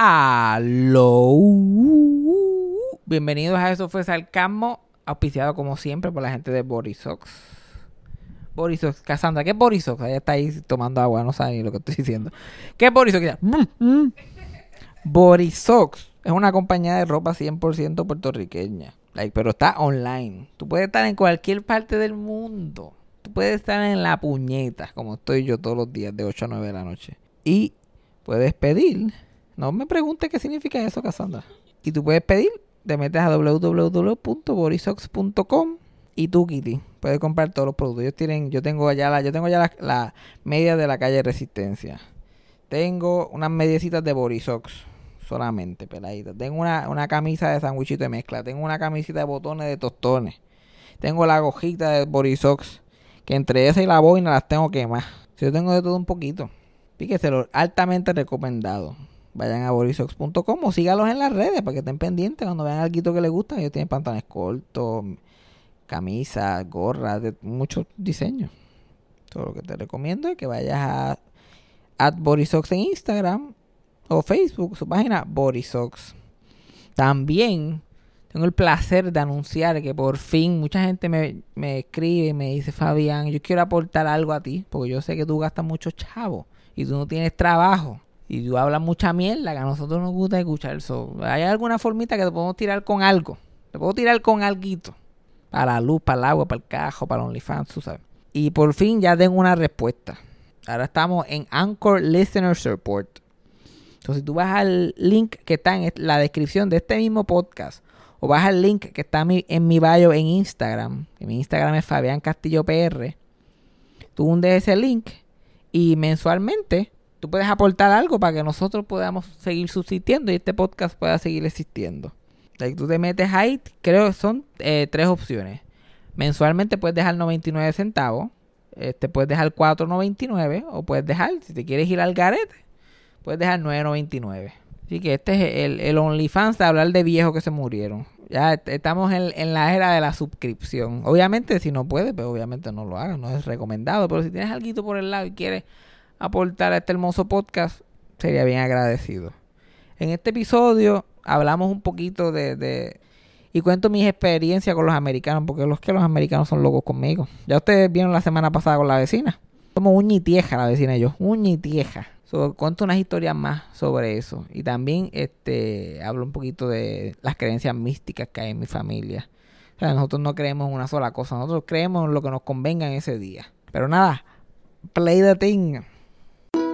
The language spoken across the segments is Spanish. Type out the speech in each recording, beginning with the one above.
Aló. Bienvenidos a Eso fue Sarcasmo, auspiciado como siempre por la gente de Borisox. Borisox, Cassandra, ¿qué es Borisox? Ella está ahí tomando agua, no sabe ni lo que estoy diciendo. ¿Qué es Borisox? "Mm, mm". Borisox es una compañía de ropa 100% puertorriqueña. Like, pero está online. Tú puedes estar en cualquier parte del mundo. Tú puedes estar en la puñeta, como estoy yo todos los días de 8 a 9 de la noche. Y puedes pedir. No me preguntes qué significa eso, Cassandra. Y tú puedes pedir, te metes a www.borisox.com y tú, Kitty, puedes comprar todos los productos. Ellos tienen, yo tengo allá la, yo tengo ya la, la de la calle Resistencia. Tengo unas mediecitas de Borisox solamente, peladitas. Tengo una, una camisa de sandwichito de mezcla. Tengo una camisita de botones de tostones. Tengo la gojita de Borisox. Que entre esa y la boina las tengo quemadas. Yo tengo de todo un poquito. Píqueselo, altamente recomendado. Vayan a borisox.com o sígalos en las redes para que estén pendientes cuando vean algo que les gusta. Ellos tienen pantalones cortos, camisas, gorras, de muchos diseños. Todo lo que te recomiendo es que vayas a at Borisox en Instagram o Facebook, su página Borisox. También tengo el placer de anunciar que por fin mucha gente me, me escribe y me dice, Fabián, yo quiero aportar algo a ti, porque yo sé que tú gastas mucho chavo y tú no tienes trabajo. Y tú hablas mucha mierda que a nosotros nos gusta escuchar eso. ¿Hay alguna formita que te podemos tirar con algo? Te puedo tirar con alguito. Para la luz, para el agua, para el cajo, para el OnlyFans, tú sabes. Y por fin ya tengo una respuesta. Ahora estamos en Anchor Listener Support. Entonces, si tú vas al link que está en la descripción de este mismo podcast, o vas al link que está en mi, bio en Instagram, que mi Instagram es Fabián Castillo PR, tú hundes ese link y mensualmente tú puedes aportar algo para que nosotros podamos seguir subsistiendo y este podcast pueda seguir existiendo. Like, tú te metes ahí, creo que son eh, tres opciones. Mensualmente puedes dejar 99 centavos, este puedes dejar 4.99 o puedes dejar, si te quieres ir al garete, puedes dejar 9.99. Así que este es el, el OnlyFans de hablar de viejos que se murieron. Ya est- estamos en, en la era de la suscripción. Obviamente, si no puedes, pues obviamente no lo hagas, no es recomendado. Pero si tienes algo por el lado y quieres aportar a este hermoso podcast, sería bien agradecido. En este episodio hablamos un poquito de, de- y cuento mis experiencias con los americanos, porque los que los americanos son locos conmigo. Ya ustedes vieron la semana pasada con la vecina. Somos uña y tieja la vecina y yo, uña y tieja. So, cuento unas historias más sobre eso. Y también este hablo un poquito de las creencias místicas que hay en mi familia. O sea, nosotros no creemos en una sola cosa, nosotros creemos en lo que nos convenga en ese día. Pero nada, play the thing.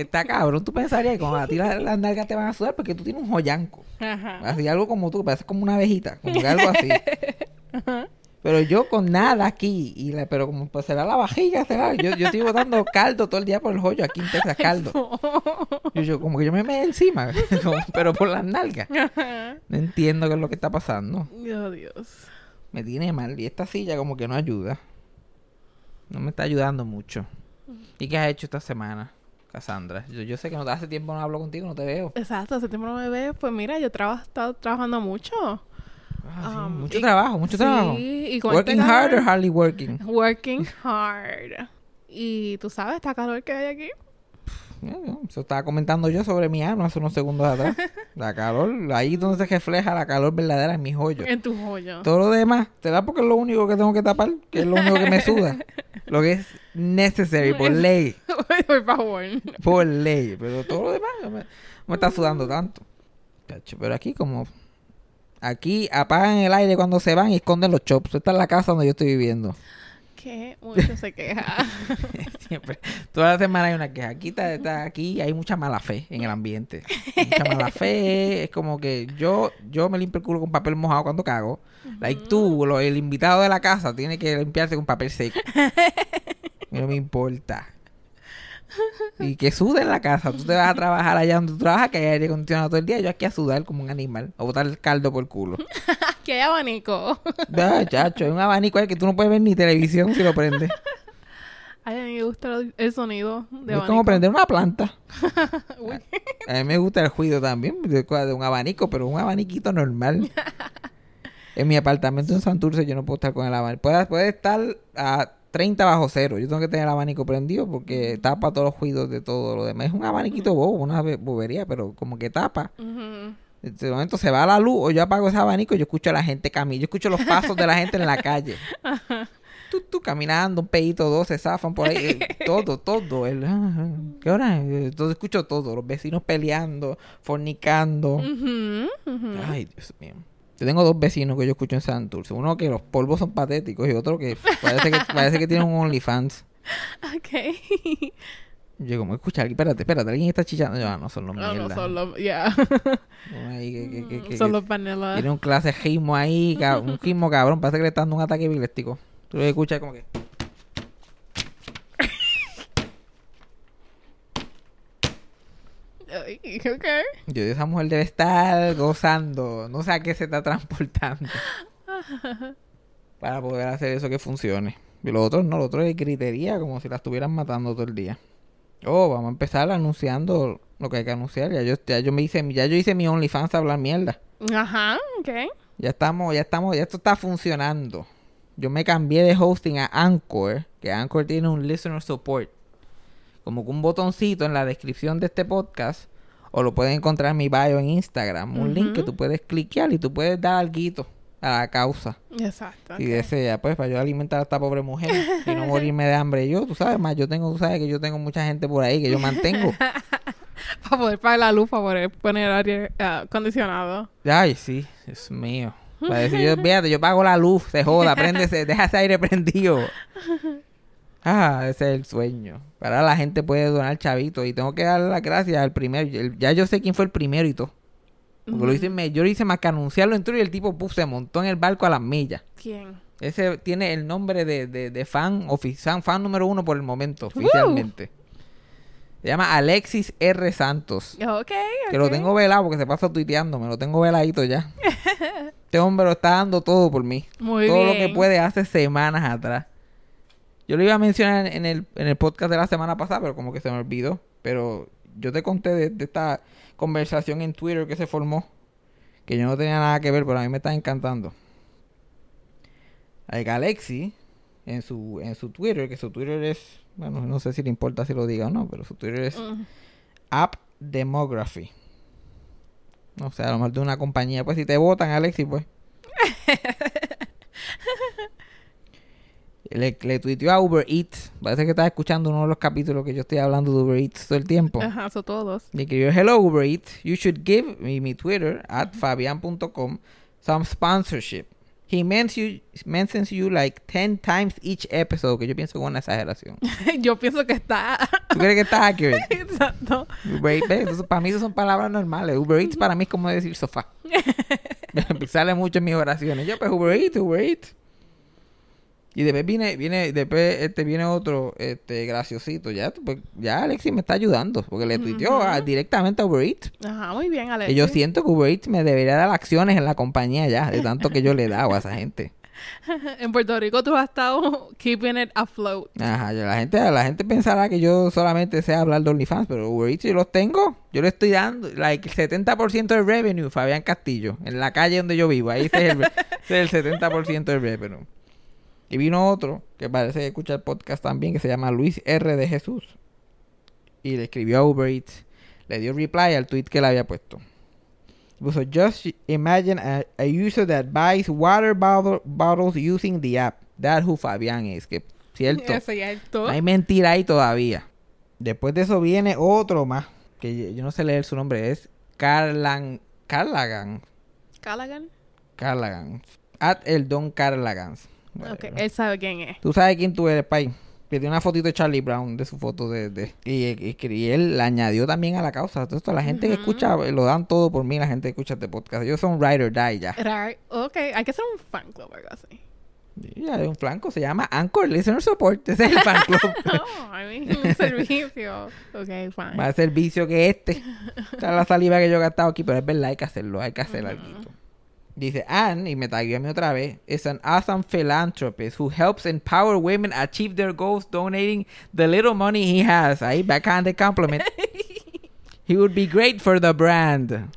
Está cabrón, tú pensarías que cuando a ti las, las nalgas te van a sudar porque tú tienes un joyanco. Así algo como tú, que pareces como una abejita, como que algo así. Pero yo con nada aquí, y la- pero como pues será la vajilla, será. Yo, yo estoy botando caldo todo el día por el joyo, aquí en Texas, caldo. Yo, yo, como que yo me meto encima, pero por las nalgas. No entiendo qué es lo que está pasando. Oh, Dios. Me tiene mal, y esta silla como que no ayuda. No me está ayudando mucho. ¿Y qué has hecho esta semana, Cassandra? Yo, yo sé que no, hace tiempo no hablo contigo, no te veo. Exacto, hace tiempo no me ves. Pues mira, yo he estado trabajando mucho. Ah, sí, Um, mucho y- trabajo, mucho sí, trabajo. y con Working este hard or hardly working? Working hard. Y tú sabes, esta calor que hay aquí. Eso estaba comentando yo sobre mi ano hace unos segundos atrás. La calor, ahí donde se refleja la calor verdadera en mis hoyos. En tu joyo. Todo lo demás, ¿será porque es lo único que tengo que tapar? Que es lo único que me suda. Lo que es necessary, por ley. Por favor. Por ley. Pero todo lo demás me, me está sudando tanto. Pero aquí como... Aquí apagan el aire cuando se van y esconden los chops. Esta es la casa donde yo estoy viviendo. Que mucho se queja. Siempre. Toda la semana hay una queja. Aquí, está, está- aquí hay mucha mala fe en el ambiente. Mucha mala fe. Es como que yo, yo me limpio el culo con papel mojado cuando cago. Like tú, lo- el invitado de la casa, tiene que limpiarse con papel seco. No me importa. Y que sude en la casa. Tú te vas a trabajar allá donde tú trabajas, que hay aire acondicionado todo el día. Yo aquí a sudar como un animal. A botar el caldo por el culo. Que hay abanico. Ah, chacho, hay un abanico ahí que tú no puedes ver ni televisión si lo prendes. Ay, a mí me gusta el- sonido de Es abanico. como prender una planta. A mí me gusta el ruido también de, de un abanico, pero un abaniquito normal. en mi apartamento en Santurce yo no puedo estar con el abanico. Puede, puede estar a 30 bajo cero. Yo tengo que tener el abanico prendido porque tapa todos los ruidos de todo lo demás. Es un abaniquito bobo, una be- bobería, pero como que tapa. Ujú. En ese momento se va la luz o yo apago ese abanico y yo escucho a la gente caminar. Yo escucho los pasos de la gente en la calle. Tú, tú caminando, un pedito, dos se zafan por ahí. eh, todo, todo. El, ah, ah, ¿Qué hora es? Entonces escucho todo. Los vecinos peleando, fornicando. Ay, Dios mío. Yo tengo dos vecinos que yo escucho en Santurce. Uno que los polvos son patéticos y otro que parece que, parece que tiene un OnlyFans. Ok. Yo como, escucha, espérate, espérate, alguien está chichando. Yo, ah, no, son los No, mierda. no, son los... Yeah. Uno ahí que- que- que- que- son los vanilla. Tiene un clase ritmo ahí, un ritmo cabrón. Parece que le está dando un ataque epiléptico. Tú lo escuchas como que. Ay, ok. Yo esa mujer debe estar gozando. No sé a qué se está transportando. para poder hacer eso que funcione. Y los otros no, los otros es gritería, como si la estuvieran matando todo el día. Oh, vamos a empezar anunciando lo que hay que anunciar. Ya yo, ya yo me hice, ya yo hice mi OnlyFans a hablar mierda. Ajá, ok. Ya estamos, ya estamos, ya esto está funcionando. Yo me cambié de hosting a Anchor, que Anchor tiene un listener support. Como que un botoncito en la descripción de este podcast, o lo puedes encontrar en mi bio en Instagram, un link que tú puedes cliquear y tú puedes dar algo a la causa. Exacto. Si ok. desea, pues, para yo alimentar a esta pobre mujer y no morirme de hambre yo, tú sabes, más yo tengo, tú sabes que yo tengo mucha gente por ahí que yo mantengo. Para poder pagar la luz, para poder poner aire ah, acondicionado. Ay, sí, es mío. Para decir, yo, fíjate, yo pago la luz, se joda, préndese, deja ese aire prendido. Ah, ese es el sueño. Para la gente puede donar chavito y tengo que dar las gracias al primero. ya yo sé quién fue el primero y todo. Porque lo hice, me- yo lo hice más que anunciarlo en Twitter y el tipo puf, se montó en el barco a las millas. ¿Quién? Ese tiene el nombre de, de, de fan oficial, fan número uno por el momento, oficialmente. Se llama Alexis R. Santos. Ok, Que lo tengo velado porque se pasa tuiteando, me lo tengo veladito ya. este hombre lo está dando todo por mí. Muy todo lo que puede hace semanas atrás. Yo lo iba a mencionar en el, en el podcast de la semana pasada, pero como que se me olvidó. Pero yo te conté de, de esta conversación en Twitter que se formó. Que yo no tenía nada que ver, pero a mí me está encantando. Al Galaxy, en su, en su Twitter, que su Twitter es... Bueno, no sé si le importa si lo diga o no, pero su Twitter es Mm. App Demography. O sea, a lo mejor de una compañía. Pues si te votan, Alexis, pues. le, le tuiteó a Uber Eats. Parece que estaba escuchando uno de los capítulos que yo estoy hablando de Uber Eats todo el tiempo. Ajá, son todos. Y escribió, hello Uber Eats, you should give me mi Twitter at fabian.com some sponsorship. He mentions you, mentions you like 10 times each episode, que yo pienso que es una exageración. Yo pienso que está... ¿Tú crees que está accurate? Exacto. Uber Eats. Entonces, para mí eso son palabras normales. Uber Eats para mí es como decir sofá. Sale mucho en mis oraciones. Yo, pues Uber Eats, Uber Eats. Y después viene, viene, después este viene otro este graciosito. Ya, pues, ya Alexis me está ayudando. Porque le tuiteó a- directamente a Uber Eats. Ajá, muy bien, Alex. Que yo siento que Uber Eats me debería dar acciones en la compañía ya, de tanto que yo le he dado a esa gente. En Puerto Rico tú has estado keeping it afloat. Ajá, la gente, la gente pensará que yo solamente sé hablar de OnlyFans, pero Uber Eats yo los tengo. Yo le estoy dando, like, el 70% del revenue, Fabián Castillo, en la calle donde yo vivo. Ahí ese es el, el 70% del revenue. Y vino otro, que parece que escucha el podcast también, que se llama Luis R. de Jesús. Y le escribió a Uber Eats. Le dio reply al tweet que le había puesto. Puso, just imagine a, a user that buys water bottle- bottles using the app. That who Fabián es. Que, cierto. Es cierto. No hay mentira ahí todavía. Después de eso viene otro más. Que yo, yo no sé leer su nombre. Es Carlan, Carlagan. Callaghan. Carlagan. At el Don Ok, él sabe quién es. Tú sabes quién tú eres, Pai. Que tiene una fotito de Charlie Brown de su foto de... de- y, y- y él la añadió también a la causa. Entonces, la gente que escucha, eh, lo dan todo por mí, la gente que escucha este podcast. Ellos son ride or die ya. Right. Ok, hay que hacer un fan club o algo así. Ya, hay un flanco, se llama Anchor Listener Support. Ese es el fan club. No, I mean, un servicio. Ok, fine. Más servicio que este. Esta es la saliva que yo he gastado aquí, pero es verdad, hay que hacerlo, hay que hacer algo. Dice Anne, y me tagueó a mí otra vez, is an awesome philanthropist who helps empower women achieve their goals donating the little money he has. Ahí, backhanded compliment. he would be great for the brand.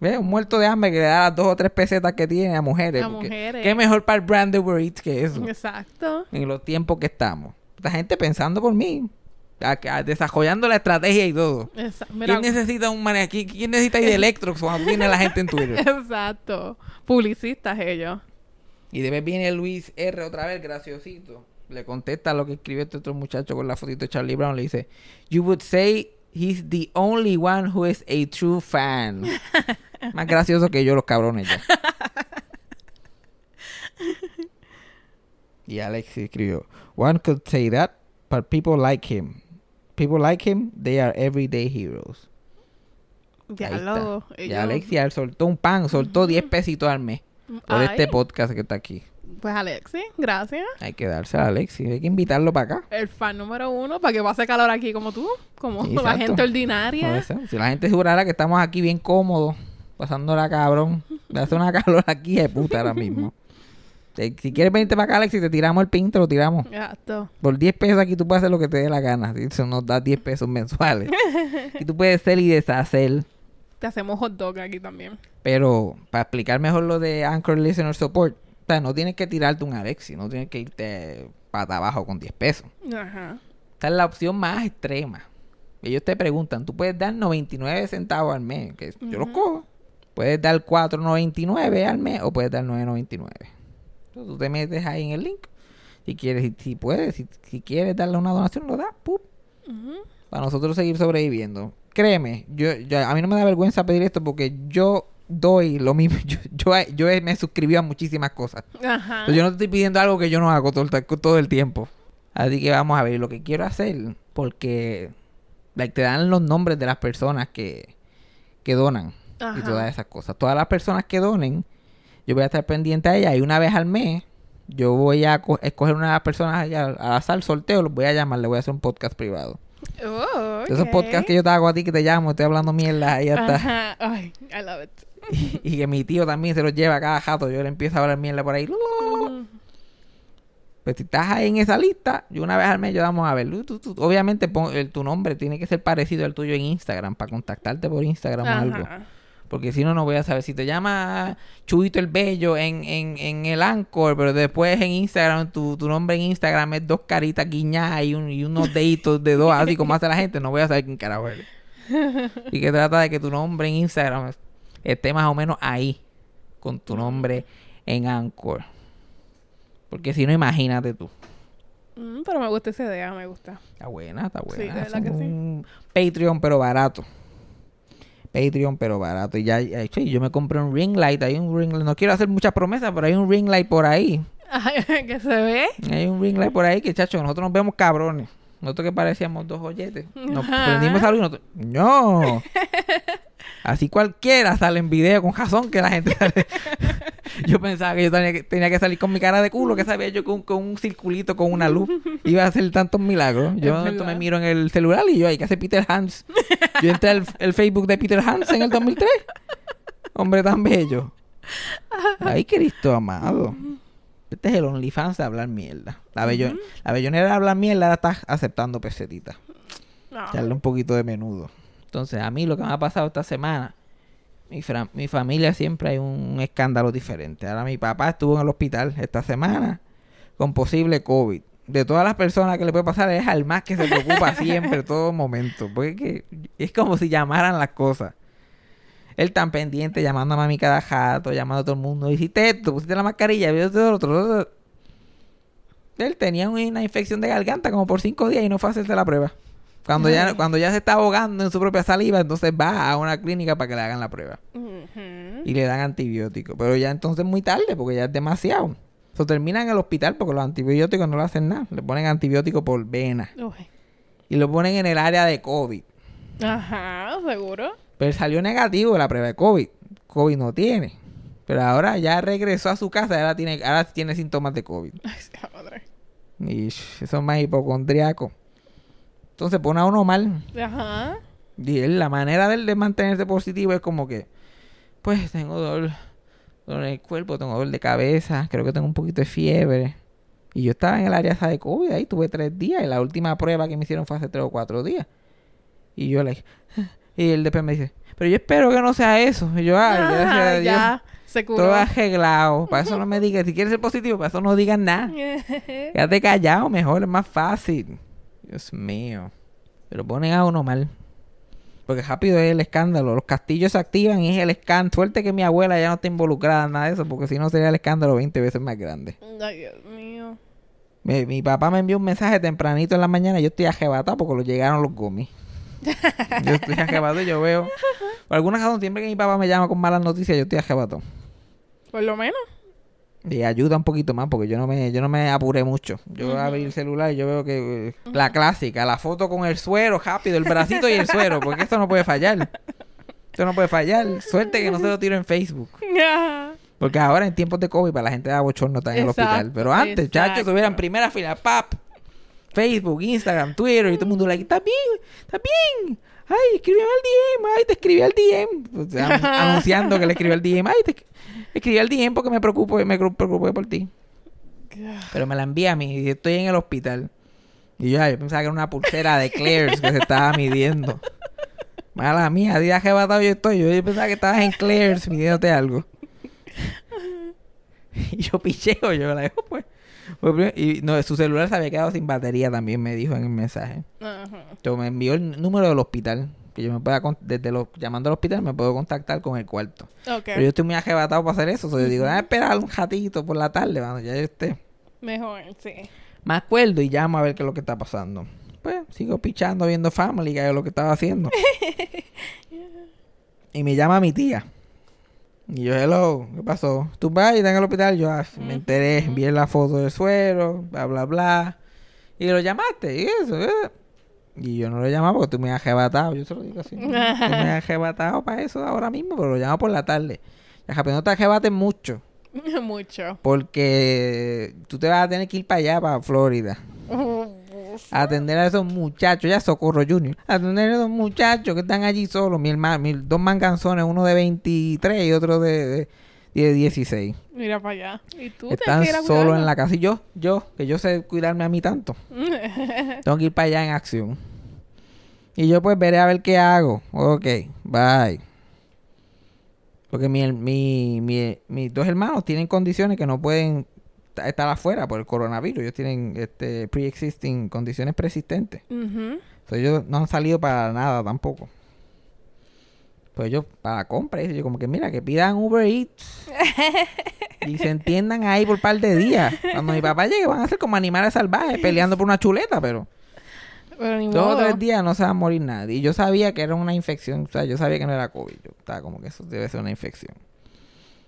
¿Ves? Un muerto de hambre que le da las dos o tres pesetas que tiene a mujeres. A mujeres. ¿Qué mejor para el brand de Uber Eats que eso? Exacto. en los tiempos que estamos. Esta gente pensando por mí, a- a- desarrollando la estrategia y todo. Mira, ¿Quién necesita un man aquí? ¿Quién necesita ir de Electrox cuando tiene la gente en Twitter? Exacto. Publicistas ellos. Y de vez viene Luis R otra vez, graciosito. Le contesta lo que escribió este otro muchacho con la fotito de Charlie Brown. Le dice, You would say he's the only one who is a true fan. Más gracioso que yo, los cabrones ya. y Alex escribió, One could say that, but people like him. People like him, they are everyday heroes. Ya. Y ellos- Alexia soltó un pan, soltó 10 pesitos al mes por Ay, este podcast que está aquí. Pues Alexi, gracias. Hay que dársela a Alexi, hay que invitarlo para acá. El fan número uno para que pase calor aquí como tú, como la gente ordinaria. Si la gente jurara que estamos aquí bien cómodos, pasándola cabrón, hace una calor aquí de puta ahora mismo. Si, quieres venirte para acá, Alexi, te tiramos el pin, te lo tiramos. Exacto. Por 10 pesos aquí tú puedes hacer lo que te dé la gana. Eso nos da 10 pesos mensuales. y tú puedes ser y deshacer. Te hacemos hot dog aquí también. Pero para explicar mejor lo de Anchor Listener Support, o sea, no tienes que tirarte un Alexi, no tienes que irte para abajo con 10 pesos. Ajá. Esta es la opción más extrema. Ellos te preguntan, tú puedes dar 99 centavos al mes, que yo los cojo. Puedes dar 4.99 al mes o puedes dar 9.99. Entonces tú te metes ahí en el link. Si quieres, si, puedes, si, si quieres darle una donación, lo das. ¡pup! Ujú. Para nosotros seguir sobreviviendo. Créeme, yo, yo- a mí no me da vergüenza pedir esto porque yo doy lo mismo. Yo, yo, yo me suscribí a muchísimas cosas. Ajá. Yo no te estoy pidiendo algo que yo no hago todo el, todo el tiempo. Así que vamos a ver lo que quiero hacer. Porque like, te dan los nombres de las personas que, que donan. Y todas esas cosas. Todas las personas que donen, yo voy a estar pendiente a ellas. Y una vez al mes, yo voy a co- escoger una de las personas allá al azar, sorteo, los voy a llamar, le voy a hacer un podcast privado. Oh, Esos podcasts que yo te hago a ti, que te llamo, estoy hablando mierda, ya está. Ajá. Ay, I love it. Y, y que mi tío también se los lleva a cada jato. Yo le empiezo a hablar mierda por ahí. Mm. Pues si estás ahí en esa lista, yo una vez al mes yo vamos a ver. Tú- tú- obviamente pon- el- tu nombre tiene que ser parecido al tuyo en Instagram para contactarte por Instagram o algo. Porque si no, no voy a saber. Si te llama Chuito el Bello en, en, en el Anchor, pero después en Instagram, tu, tu nombre en Instagram es dos caritas guiñadas y, un- y unos deditos de dos, así como hace la gente, no voy a saber quién carajo eres. Y que trata de que tu nombre en Instagram esté más o menos ahí, con tu nombre en Anchor. Porque si no, imagínate tú. Mm, pero me gusta esa idea, me gusta. Está buena, está Sí, buena. de verdad que sí. Patreon, pero barato. Patreon, pero barato. Y ya, sí, yo me compré un ring light. Hay un ring light. No quiero hacer muchas promesas, pero hay un ring light por ahí. Que se ve. Hay un ring light por ahí que, chacho, nosotros nos vemos cabrones. Nosotros que parecíamos dos joyetes. Nos Ajá. prendimos a luz y nosotros... ¡No! Así cualquiera sale en video con jazón que la gente. Yo pensaba que yo tenía que, tenía que salir con mi cara de culo, que sabía yo con, con un circulito, con una luz. Iba a hacer tantos milagros. Yo me miro en el celular y yo, hay que hacer Peter Hans. Yo entré al el Facebook de Peter Hans en el 2003. Hombre tan bello. Ay, Cristo amado. Este es el OnlyFans de hablar mierda. La, bello- la bellonera de hablar mierda ahora está aceptando pesetitas. No. Echarle un poquito de menudo. Entonces, a mí lo que me ha pasado esta semana, mi, familia siempre hay un escándalo diferente. Ahora mi papá estuvo en el hospital esta semana con posible COVID. De todas las personas que le puede pasar, es al más que se preocupa siempre, todo momento. Porque es, como si llamaran las cosas. Él tan pendiente, llamando a mami cada jato, llamando a todo el mundo. Hiciste esto, pusiste la mascarilla, viste otro. Él tenía una infección de garganta como por cinco días y no fue a hacerse la prueba. Cuando ya, cuando ya se está ahogando en su propia saliva, entonces va a una clínica para que le hagan la prueba. Y le dan antibióticos. Pero ya entonces es muy tarde porque ya es demasiado. Se termina en el hospital porque los antibióticos no le hacen nada. Le ponen antibióticos por vena. Uy. Y lo ponen en el área de COVID. Ajá, seguro. Pero salió negativo la prueba de COVID. COVID no tiene. Pero ahora ya regresó a su casa y ahora tiene, ahora tiene síntomas de COVID. Ay, madre. Y eso es más hipocondriaco. Entonces pone a uno mal. Ajá. Y él, la manera de, él de mantenerse positivo es como que, pues tengo dolor, dolor en el cuerpo, tengo dolor de cabeza, creo que tengo un poquito de fiebre. Y yo estaba en el área de COVID, ahí tuve tres días y la última prueba que me hicieron fue hace tres o cuatro días. Y yo like, y él después me dice, pero yo espero que no sea eso. Y yo, ay, gracias a Dios. ya. Se curó. Todo arreglado. Para eso no me digas, si quieres ser positivo, para eso no digas nada. Quédate callado, mejor, es más fácil. Dios mío. Pero ponen a uno mal. Porque rápido es el escándalo. Los castillos se activan y es el escándalo. Suerte que mi abuela ya no está involucrada en nada de eso, porque si no sería el escándalo 20 veces más grande. Ay, Dios mío. Mi, mi papá me envió un mensaje tempranito en la mañana yo estoy ajebatado porque lo llegaron los gomis. yo estoy ajebatado y yo veo. Por alguna razón, siempre que mi papá me llama con malas noticias, yo estoy ajebatado. Por lo menos. Y ayuda un poquito más porque yo no me, yo no me apuré mucho. Yo abrí el celular y yo veo que eh, la clásica, la foto con el suero rápido, el bracito y el suero, porque esto no puede fallar. Esto no puede fallar. Suerte que no se lo tiro en Facebook. Porque ahora en tiempos de COVID para la gente da bochorno estar en el hospital. Pero antes, exacto. chachos, estuvieran en primera fila, pap. Facebook, Instagram, Twitter y todo el mundo like, está bien, está bien. Ay, escribe al DM, ay, te escribí al DM. O sea, an- anunciando que le escribí al DM, ay, te escribí al DM porque me preocupo, me preocupé por ti. Pero me la envía a mí y estoy en el hospital. Y yo, yo pensaba que era una pulsera de Claire's que se estaba midiendo. Mala mía, día que batado yo estoy. Yo, yo pensaba que estabas en Claire's midiéndote algo. y yo picheo, yo la dejo pues. Y no, su celular se había quedado sin batería también, me dijo en el mensaje. Entonces me envió el número del hospital. Que yo me pueda, desde los, llamando al hospital, me puedo contactar con el cuarto. Pero yo estoy muy ajebatado para hacer eso. So, yo digo, déjame esperar un ratito por la tarde, ya yo esté Mejor, sí. me acuerdo y llamo a ver qué es lo que está pasando. Pues sigo pichando viendo Family, que es lo que estaba haciendo. y me llama mi tía. Y yo, hello, ¿qué pasó? ¿Tú vas y estás en el hospital? Yo ah, me enteré, vi la foto del suero, bla, bla, bla. Y lo llamaste, y eso, eh. Y yo no lo llamaba porque tú me has arrebatado. Yo se lo digo así. Tú me has arrebatado para eso ahora mismo, pero lo llamo por la tarde. Ya, pero no te arrebates mucho. Mucho. Porque tú te vas a tener que ir para allá, para Florida. A atender a esos muchachos, ya Socorro Junior. A atender a esos muchachos que están allí solos. Mi hermano, dos manganzones, uno de 23 y otro de, de, de 16. Mira para allá. ¿Y tú? Están solos en la casa. Y yo, yo, que yo sé cuidarme a mí tanto. Tengo que ir para allá en acción. Y yo pues veré a ver qué hago. Ok, bye. Porque mi, mi, mi- mis dos hermanos tienen condiciones que no pueden ta- estar afuera por el coronavirus. Ellos tienen este pre-existing condiciones persistentes. Ujú. So, ellos no han salido para nada tampoco. Pues ellos para la compra, y yo como que mira, que pidan Uber Eats. y se entiendan ahí por un par de días. Cuando mi papá llegue van a ser como animales salvajes peleando por una chuleta, pero Pero ni dos o tres días no se va a morir nadie. Y yo sabía que era una infección, o sea, yo sabía que no era COVID. Yo estaba como que eso debe ser una infección.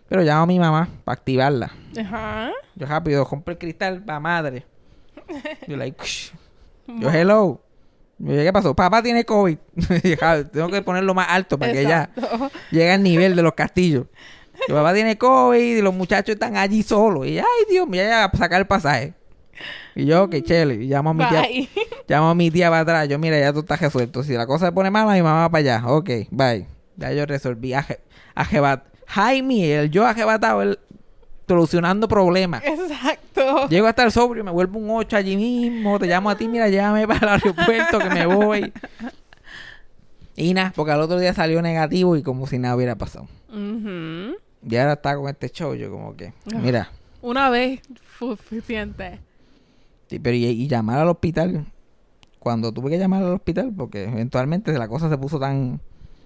Pero llamo a mi mamá para activarla. Ajá. Yo rápido compro el cristal para madre. Yo like, yo hello. ¿Qué pasó? Papá tiene COVID. Ja, Tengo que ponerlo más alto para que ya llegue al nivel de los castillos. Mi papá tiene COVID y los muchachos están allí solos. Y ay, Dios mío, ya a sacar el pasaje. Y yo, que chele. Y llamo a mi tía. Bye. Llamo a mi tía para atrás. Yo, mira, ya tú estás resuelto. Si la cosa se pone mala, mi mamá va para allá. Ok, bye. Ya yo resolví. Aje, ajebat. Jaime, el yo ajebatado, él solucionando problemas. Exacto. Llego hasta el sobrio, me vuelvo un 8 allí mismo. Te llamo a ti, mira, llévame para el aeropuerto que me voy. Y nada, porque al otro día salió negativo y como si nada hubiera pasado. Ujú. Y ahora está con este show, yo como que, mira, Una vez suficiente. sí, pero y, y llamar al hospital, cuando tuve que llamar al hospital, porque eventualmente la cosa se puso tan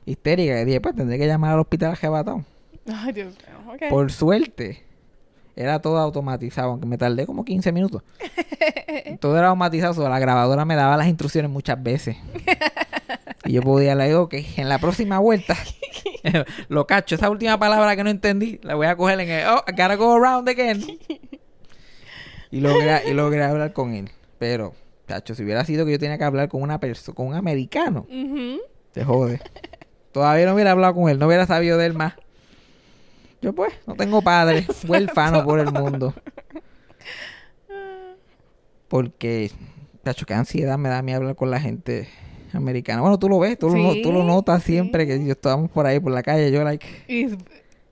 histérica que dije, pues tendré que llamar al hospital arrebatado. Ay, Dios mío. Ok. Por suerte, era todo automatizado, aunque me tardé como 15 minutos. todo era automatizado, so, la grabadora me daba las instrucciones muchas veces. y yo podía le digo que en la próxima vuelta, lo cacho, esa última palabra que no entendí, la voy a coger en el, oh, I gotta go around again. y logré, y logré hablar con él. Pero, cacho, si hubiera sido que yo tenía que hablar con una persona, con un americano, Ujú. te jode. Todavía no hubiera hablado con él, no hubiera sabido de él más. Yo pues, no tengo padre, huérfano por el mundo. Porque, cacho, qué ansiedad me da a mí hablar con la gente americana. Bueno, tú lo ves, tú, lo, tú lo notas siempre sí. que yo estábamos por ahí por la calle, yo like, Y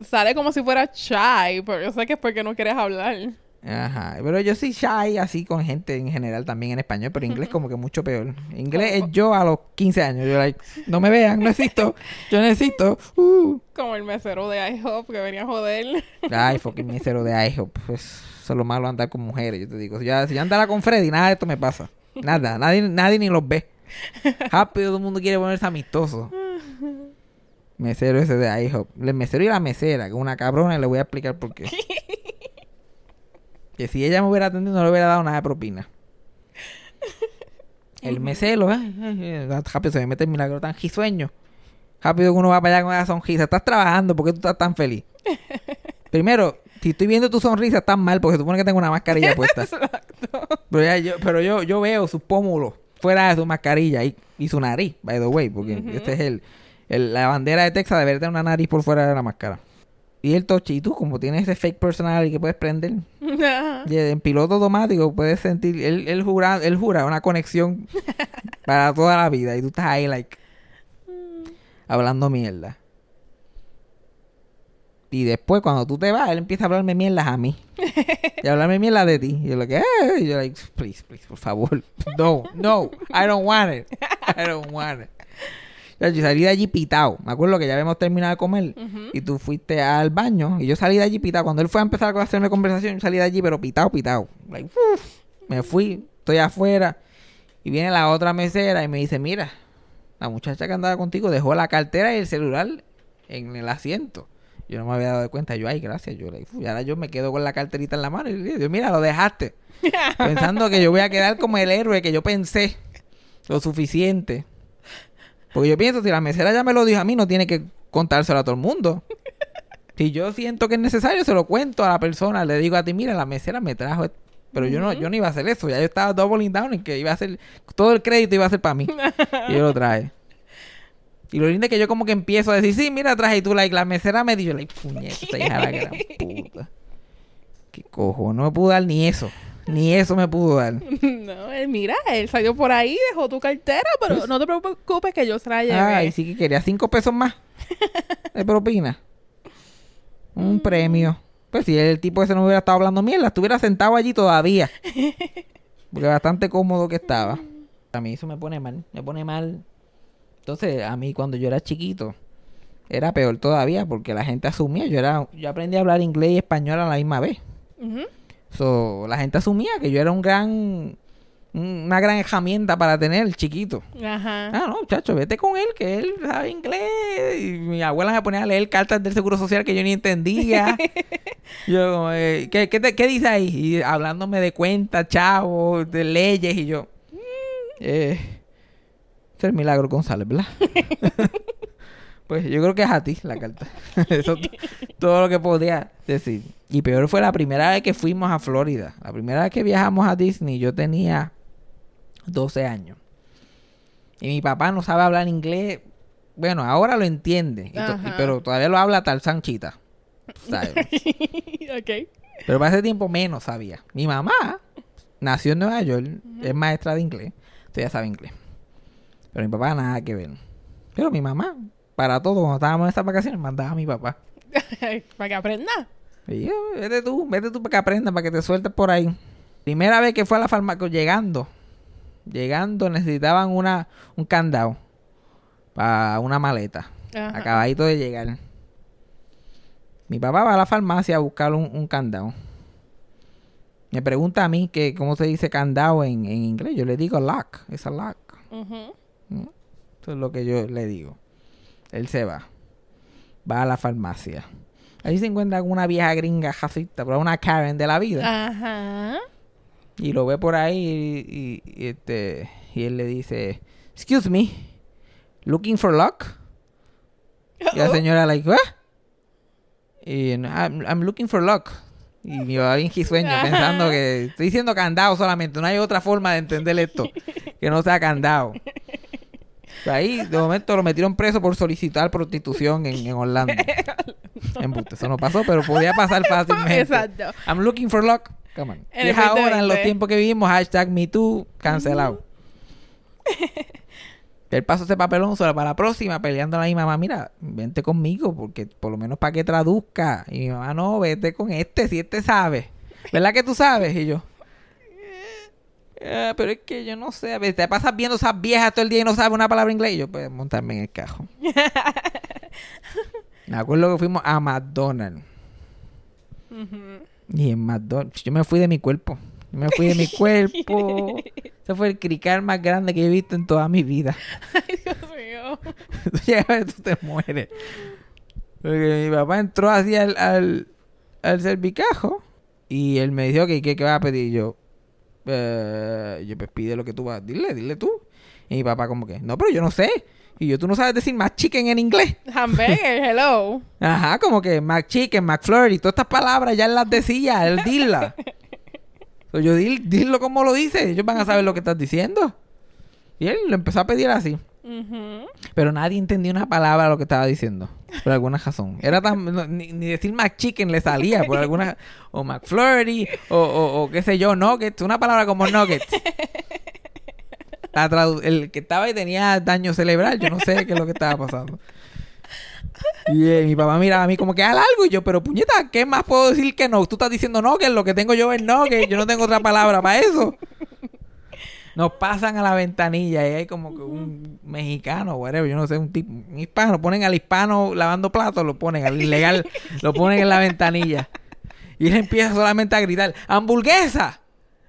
sale como si fuera shy, pero yo sé que es porque no quieres hablar. Ajá. Pero yo soy shy así con gente en general también en español, pero inglés como que mucho peor. Inglés es yo a los 15 años, yo like, no me vean, no existo, yo necesito. Uh. Como el mesero de IHOP que venía a joder. Ay, fucking mesero de IHOP. Pues eso es lo malo andar con mujeres, yo te digo. Si ya, si yo andara con Freddy, nada de esto me pasa. Nada, nadie, nadie ni los ve. Rápido, todo el mundo quiere ponerse amistoso. Mesero ese de IHOP. El mesero y la mesera, que una cabrona, y le voy a explicar por qué. Que si ella me hubiera atendido, no le hubiera dado nada de propina. El mesero, eh, rápido se me mete el milagro tan risueño. Rápido que uno va para allá con esa sonrisa. Estás trabajando, ¿por qué tú estás tan feliz? Primero, si estoy viendo tu sonrisa, estás mal porque supone que tengo una mascarilla puesta. Exacto. Pero, ya yo, pero yo, yo veo sus pómulos fuera de su mascarilla y, y su nariz, by the way, porque este es el, el- la bandera de Texas, debería tener una nariz por fuera de la máscara. Y el tochi, y tú, como tienes ese fake personality que puedes prender, y en piloto automático puedes sentir, él, él, jura, él jura una conexión para toda la vida y tú estás ahí, like, hablando mierda. Y después, cuando tú te vas, él empieza a hablarme mierdas a mí. y a hablarme mierda de ti. Y yo, like, "Eh", y yo, like, please, please, por favor. No, no, I don't want it. I don't want it. Yo salí de allí pitado. Me acuerdo que ya habíamos terminado de comer y tú fuiste al baño y yo salí de allí pitado. Cuando él fue a empezar a hacerme conversación, yo salí de allí, pero pitado, pitado. Like, me fui, estoy afuera y viene la otra mesera y me dice, mira, la muchacha que andaba contigo dejó la cartera y el celular en el asiento. Yo no me había dado cuenta. Yo, ay, gracias. Yo, like, uf, y ahora yo me quedo con la carterita en la mano y le digo, mira, lo dejaste. Pensando que yo voy a quedar como el héroe que yo pensé lo suficiente. Porque yo pienso, si la mesera ya me lo dijo a mí, no tiene que contárselo a todo el mundo. Si yo siento que es necesario, se lo cuento a la persona. Le digo a ti, mira, la mesera me trajo esto. Pero yo no, yo no iba a hacer eso. Ya yo estaba doubling down en que iba a hacer... Todo el crédito iba a ser para mí. y yo lo traje. Y lo lindo es que yo como que empiezo a decir, sí, mira, traje. Y tú, like, la mesera me dijo, like, puñeta, hija la gran puta. ¿Qué cojo? No me pudo dar ni eso. Ni eso me pudo dar. No, él, mira, él salió por ahí, dejó tu cartera, pero no te preocupes que yo se la llevé. Ay, sí que quería cinco pesos más de propina. Un premio. Pues si el tipo ese no hubiera estado hablando mierda, estuviera sentado allí todavía. Porque bastante cómodo que estaba. A mí eso me pone mal, me pone mal. Entonces, a mí cuando yo era chiquito, era peor todavía porque la gente asumía, yo era yo aprendí a hablar inglés y español a la misma vez. So, la gente asumía que yo era un gran una gran herramienta para tener chiquito. Ajá. Ah, no, chacho, vete con él, que él sabe inglés. Y mi abuela me ponía a leer cartas del Seguro Social que yo ni entendía. yo, eh, ¿qué, qué, te- qué dice ahí? Y hablándome de cuentas, chavos, de leyes, y yo. Eh, ese es el milagro González, ¿verdad? pues yo creo que es a ti la carta. Eso es todo lo que podía decir. Y peor fue la primera vez que fuimos a Florida. La primera vez que viajamos a Disney, yo tenía 12 años. Y mi papá no sabe hablar inglés. Bueno, ahora lo entiende. y to- y- Ajá. pero todavía lo habla tal sanchita. ¿sabes? ok. Pero para ese tiempo menos sabía. Mi mamá nació en Nueva York, es maestra de inglés, entonces ya sabe inglés. Pero mi papá nada que ver. Pero mi mamá, para todo, cuando estábamos en esas vacaciones, mandaba a mi papá. Para que aprenda. Y yo, vete tú, vete tú para que aprendas, para que te sueltes por ahí. Primera vez que fue a la farmacia, llegando, llegando necesitaban una, un candado para una maleta. Ajá. Acabadito de llegar. Mi papá va a la farmacia a buscar un, un candado. Me pregunta a mí que cómo se dice candado en, en inglés. Yo le digo lock. Es a lock. Ujú. Eso es lo que yo le digo. Él se va. Va a la farmacia. Ahí se encuentra con una vieja gringa jacita, pero una Karen de la vida. Ajá. Y lo ve por ahí y, y- y este, y él le dice, excuse me, looking for luck. Y la señora like, ¿what? Y I'm, I'm looking for luck. Y papá bien sueño pensando que estoy diciendo candado solamente, no hay otra forma de entender esto que no sea candado. Ahí de momento lo metieron preso por solicitar prostitución en, en Orlando. Embuste, eso no pasó, pero podía pasar fácilmente. Exacto. I'm looking for luck. Come on. En Y es ahora, en los 2020. tiempos que vivimos, hashtag MeToo, cancelado. El paso ese papelón solo para la próxima, peleando a mi mamá, mira, vente conmigo, porque por lo menos para que traduzca. Y mi mamá, no, vete con este, si este sabe. ¿Verdad que tú sabes? Y yo, "Ah, pero es que yo no sé, a ver, te pasas viendo esas viejas todo el día y no sabes una palabra inglés. Y yo, pues, montarme en el cajo. Me acuerdo que fuimos a McDonald's. Y en McDonald's, yo me fui de mi cuerpo. Yo me fui de mi cuerpo. Ese fue el crical más grande que he visto en toda mi vida. Ay, Dios mío. Tú llegas tú te mueres. Porque mi papá entró así al, al, al servicajo y él me dijo que qué, qué vas a pedir. Y yo, eh, yo pues pide lo que tú vas. Dile, dile tú. Y mi papá como que, no, pero yo no sé. Y yo, tú no sabes decir más chicken en inglés. Hamburger, hello. Ajá, como que McChicken, McFlurry, todas estas palabras ya él las decía, él dila. So, yo dil, dilo como lo dice, ellos van a saber lo que estás diciendo. Y él lo empezó a pedir así. Ujú. Pero nadie entendía una palabra de lo que estaba diciendo. Por alguna razón. Era tan. ni, decir McChicken le salía por alguna. O McFlurry. O, o, qué sé yo, Nuggets. Una palabra como Nuggets. El que estaba ahí tenía daño cerebral. Yo no sé qué es lo que estaba pasando. Y mi papá miraba a mí como que haz algo. Y yo, pero puñeta, ¿qué más puedo decir que no? Tú estás diciendo no, que lo que tengo yo es no, que yo no tengo otra palabra para eso. Nos pasan a la ventanilla y hay como que un mexicano, whatever, yo no sé, un tipo, un hispano, ponen al hispano lavando platos, lo ponen al ilegal, lo ponen en la ventanilla. Y él empieza solamente a gritar, ¡hamburguesa!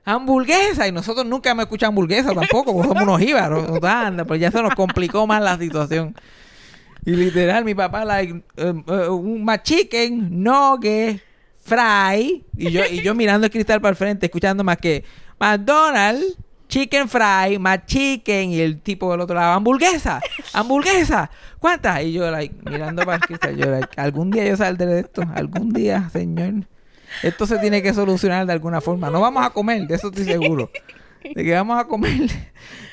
¡hamburguesa! Y nosotros nunca hemos escuchado hamburguesa tampoco, porque somos unos íbaros. Anda, pero ya se nos complicó más la situación. Y literal, mi papá, like, eh, eh, un chicken, nugget, fry. Y yo, y yo mirando el cristal para el frente, escuchando más que McDonald's, chicken fry, más chicken. Y el tipo del otro lado, hamburguesa, hamburguesa. ¿Cuántas? Y yo, like, mirando para cristal, yo, like, algún día yo saldré de esto. Algún día, señor. Esto se tiene que solucionar de alguna forma. No vamos a comer, de eso estoy seguro. De que vamos a comer,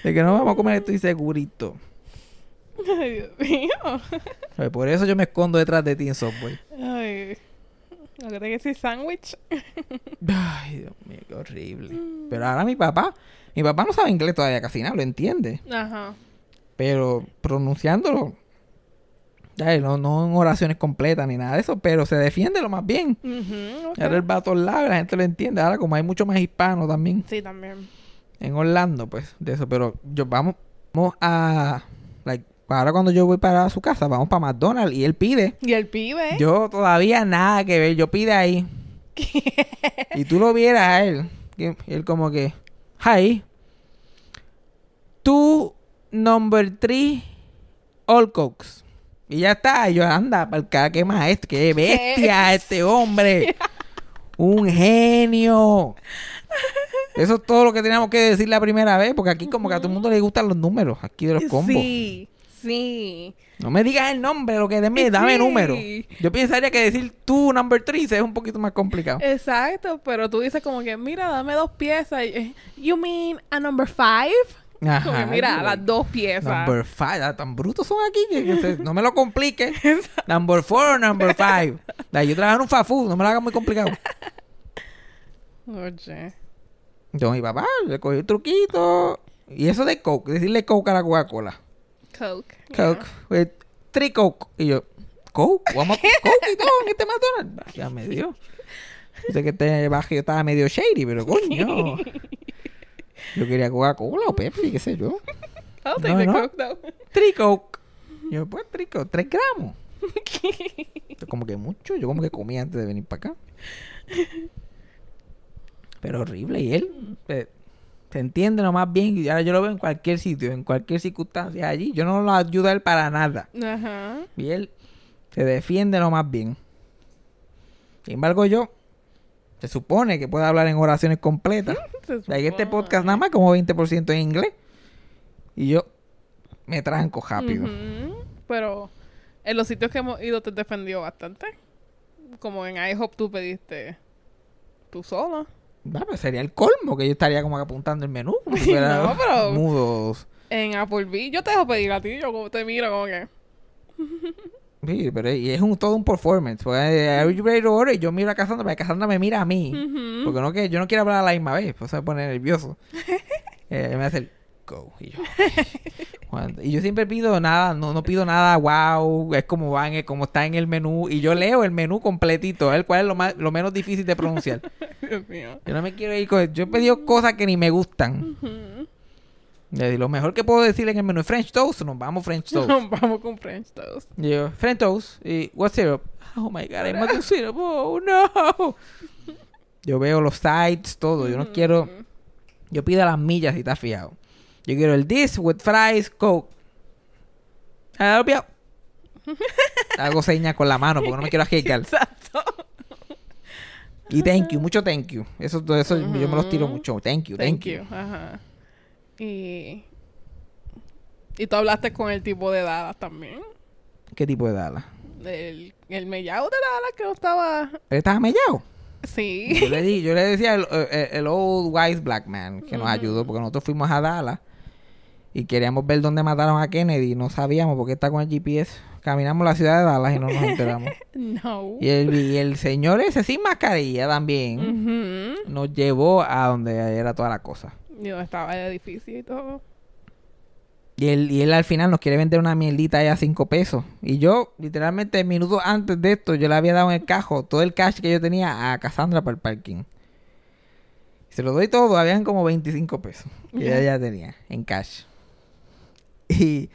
de que no vamos a comer, estoy segurito. Ay, Dios mío. Por eso yo me escondo detrás de ti en Subway. Ay. Lo que te que decir sándwich. Ay, Dios mío, qué horrible. Pero ahora mi papá, mi papá no sabe inglés todavía casi nada, lo entiende. Ajá. Pero pronunciándolo, ya, no, no en oraciones completas ni nada de eso, pero se defiende lo más bien. Ujú, ok. Ahora él va a todos lados, la gente lo entiende. Ahora como hay mucho más hispanos también Sí, también. en Orlando, pues, de eso. Pero yo vamos, vamos a, ahora cuando yo voy para su casa, vamos para McDonald's y él pide. Y el pibe. Yo todavía nada que ver. Yo pide ahí. y tú lo vieras a él. que- él como que... Hi. Two number three all cokes. Y ya está. Y yo anda, para el que maestro. Qué bestia este hombre. Un genio. Eso es todo lo que teníamos que decir la primera vez. Porque aquí como que a todo el mundo le gustan los números. Aquí de los combos. Sí, sí. No me digas el nombre, lo que deme, dame Sí. número. Yo pensaría que decir tu number three es un poquito más complicado. Exacto, pero tú dices como que, mira, dame dos piezas. eh, You mean a number five? Ajá. Como que, mira, las dos piezas. Number five, ah, tan brutos son aquí que, que se- no me lo complique. number four number five. La, yo trabajo en un fast no me lo hagas muy complicado. Oye. Yo, mi papá, le cogí el truquito. Y eso de Coke, decirle Coke a la Coca-Cola. Coke. Coke, with three Coke. Y yo, Coke, vamos a Coke y todo en este McDonald's. Ya me dio. Yo sé que este barrio estaba medio shady, pero coño. Yo quería Coca-Cola o Pepsi, qué sé yo. I'll take No, the no. Coke, though. Three Coke. Yo, pues, three Coke, tres gramos. Esto como que mucho. Yo como que comí antes de venir para acá. Pero horrible. Y él eh, se entiende lo más bien. Y ahora yo lo veo en cualquier sitio, en cualquier circunstancia allí. Yo no lo ayudo a él para nada. Ajá. Y él se defiende lo más bien. Sin embargo, yo se supone que puedo hablar en oraciones completas. Que este podcast nada más como 20% en inglés. Y yo me tranco rápido. Pero en los sitios que hemos ido te defendió bastante. Como en IHOP tú pediste tú sola. Ah, pues sería el colmo que yo estaría como apuntando el menú. Como si fuera No, pero- mudos. En Applebee's yo te dejo pedir a ti. Yo como te miro como que... Sí, pero y es un, todo un performance. Eh, Are you ready to order? Y yo miro a Cassandra, pero Cassandra me mira a mí. Porque no que yo no quiero hablar a la misma vez, pues se pone nervioso. Eh, me hace el go. Y yo, y yo siempre pido nada, no, no pido nada, wow, es como van, es como está en el menú. Y yo leo el menú completito, el cual es lo, más, lo menos difícil de pronunciar. Dios mío. Yo no me quiero ir con... Yo he pedido cosas que ni me gustan. Y lo mejor que puedo decir en el menú es French toast, nos vamos French toast. Vamos con French toast. Y yo, French toast, y what syrup? Oh my god, hay más de syrup, oh no. Yo veo los sides, todo, yo no quiero... Yo pido las millas si estás fijado. Yo quiero el this with fries, coke. Ah. Hago señas con la mano porque no me quiero arriesgar. Exacto. Y thank you, mucho thank you. Eso, todo eso yo me los tiro mucho. Thank you, thank, Thank you. you. Ajá. Y. Y tú hablaste con el tipo de Dallas también. ¿Qué tipo de Dallas? El, el mellado de Dallas que no estaba. ¿Él estaba mellado? Sí. Yo le, di, yo le decía el, el- el old wise black man que nos ayudó porque nosotros fuimos a Dallas y queríamos ver dónde mataron a Kennedy y no sabíamos porque está con el GPS. Caminamos la ciudad de Dallas y no nos enteramos. No. y, el, y el señor ese sin mascarilla también nos llevó a donde era toda la cosa. Y donde estaba el edificio y todo. Y él, y él al final nos quiere vender una mierdita ahí a cinco pesos. Y yo, literalmente, minutos antes de esto, yo le había dado en el cajo todo el cash que yo tenía a Cassandra para el parking. Se lo doy todo, habían como 25 pesos. Que ella ya tenía en cash.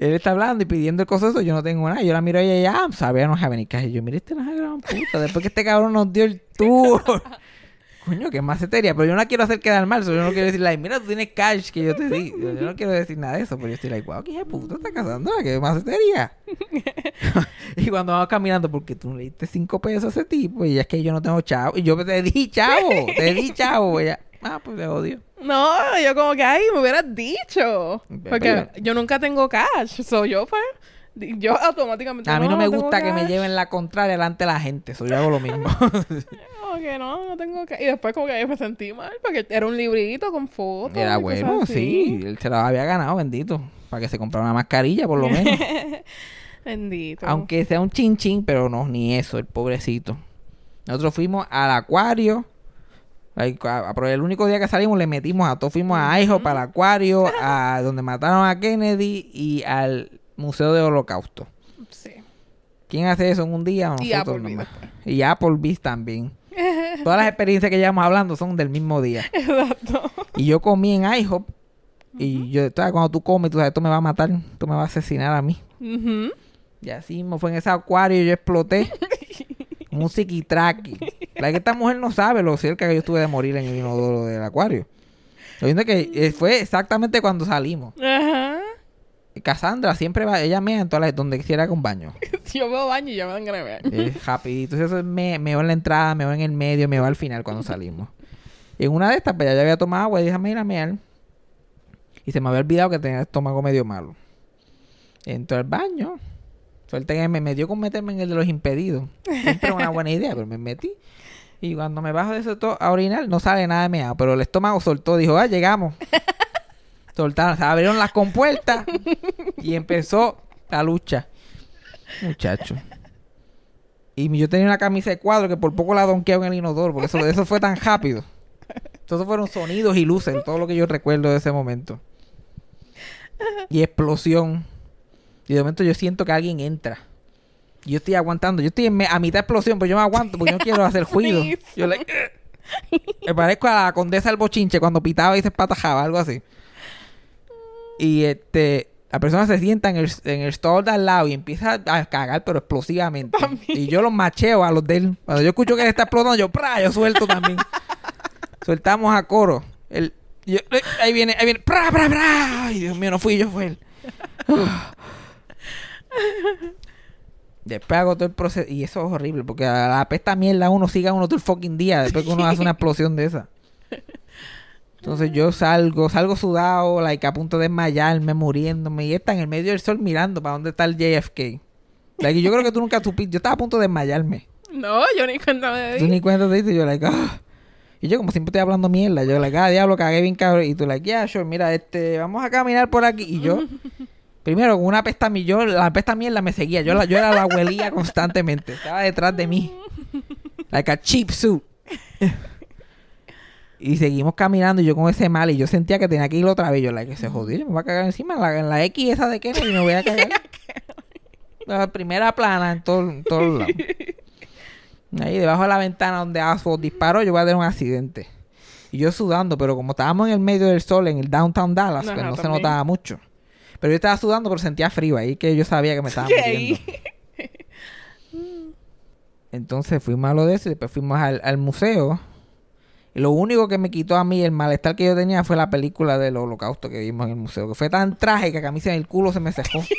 Y él está hablando y pidiendo el coso yo no tengo nada. Yo la miro a ella y ella, ah, sabía, no have any cash. Y yo, mira, este no gran puta. Después que este cabrón nos dio el tour. Coño, que macetería. Pero yo no la quiero hacer quedar mal. so yo no quiero decirle, like, mira, tú tienes cash que yo te di. Yo, yo no quiero decir nada de eso. Pero yo estoy like, wow, que hija puta está casando. Que macetería. y cuando vamos caminando, porque tú le diste cinco pesos a ese tipo. Y es que yo no tengo chavo. Y yo te di chavo. te di chavo. Ella, ah, pues te odio. No, yo como que, ay, me hubieras dicho. Porque yo nunca tengo cash. So yo, pues, yo automáticamente. A mí no, me gusta que me lleven la contraria delante de la gente. Eso yo hago lo mismo. Como que no, no tengo cash. Y después, como que me sentí mal. Porque era un librito con fotos. Era bueno, sí. Él se lo había ganado, bendito. Para que se comprara una mascarilla, por lo menos. Bendito. Aunque sea un chin chin, pero no, ni eso, el pobrecito. Nosotros fuimos al acuario. El único día que salimos le metimos a todos. Fuimos a IHOP, al acuario, a donde mataron a Kennedy y al Museo de Holocausto. Sí. ¿Quién hace eso en un día? Y Nosotros Applebee's nomás. Y Applebee's también. Todas las experiencias que llevamos hablando son del mismo día. Exacto. Y yo comí en IHOP. Y yo, ¿sabes? cuando tú comes, tú sabes, esto me va a matar, esto me va a asesinar a mí. Y así mismo fue en ese acuario y yo exploté. un psiquitraqui. La que esta mujer no sabe lo cerca que yo estuve de morir en el inodoro del acuario. Lo es que eh, fue exactamente cuando salimos. Ajá. Cassandra siempre va, ella mea en todas las, donde quisiera con baño. Yo veo baño y ya me dan ganas. Es rapidito. Eso es me, meo en la entrada, meo en el medio, meo al final cuando salimos. Y en una de estas, pues ya había tomado agua y dije, déjame ir a mear. Y se me había olvidado que tenía el estómago medio malo. Entró al baño. Suerte que me, me dio con meterme en el de los impedidos. Siempre una buena idea, pero me metí. Y cuando me bajo de eso todo a orinar, no sale nada de meado. Pero el estómago soltó, dijo, ah, llegamos. Soltaron, se abrieron las compuertas y empezó la lucha. Muchacho. Y yo tenía una camisa de cuadro que por poco la donqueo en el inodoro, porque eso, eso fue tan rápido. Entonces fueron sonidos y luces, todo lo que yo recuerdo de ese momento. Y explosión. Y de momento yo siento que alguien entra. Yo estoy aguantando. Yo estoy en a mitad de explosión, pero yo me aguanto porque yo no quiero hacer ruido. Yo like, me parezco a la condesa del bochinche cuando pitaba y se espatajaba, algo así. Y este, la persona se sienta en el, en el stall de al lado y empieza a cagar, pero explosivamente. Y yo los macheo a los de él. Cuando yo escucho que él está explotando, yo, ¡pra! Yo suelto también. Soltamos a coro. El, yo- eh, ahí viene, ahí viene, ¡pra, pra, pra! Ay, Dios mío, no fui yo, fue él. Después hago todo el proceso. Y eso es horrible, porque a la pesta mierda uno siga uno todo el fucking día después que uno hace una explosión de esa. Entonces yo salgo, salgo sudado, like a punto de desmayarme, muriéndome. Y está en el medio del sol mirando para dónde está el JFK. Like, yo creo que tú nunca supiste. Yo estaba a punto de desmayarme. No, yo ni cuenta me Tú di. ni cuenta te diste. Yo, like, ah. Y yo, como siempre estoy hablando mierda. Yo, like, ah, diablo, cagué bien cabrón. Y tú, like, yeah, sure, mira, este, vamos a caminar por aquí. Y yo, Primero, con una pesta yo, la pesta mierda me seguía. Yo, la, yo era la abuelía constantemente. Estaba detrás de mí. Like a cheap suit. y seguimos caminando y yo con ese mal y yo sentía que tenía que ir otra vez. Yo, la que se jodió, me voy a cagar encima en la, en la X esa de Kennedy y me voy a cagar. la primera plana en, todo, en todos lados. Ahí debajo de la ventana donde Asphalt disparó, yo voy a tener un accidente. Y yo sudando, pero como estábamos en el medio del sol, en el downtown Dallas, pues Ajá, no se notaba mucho. Pero yo estaba sudando, pero sentía frío ahí, que yo sabía que me estaba ¿Qué muriendo. Entonces fuimos a lo de eso y después fuimos al, al museo. Y lo único que me quitó a mí el malestar que yo tenía fue la película del holocausto que vimos en el museo. Que fue tan trágica que a mí se el culo se me secó.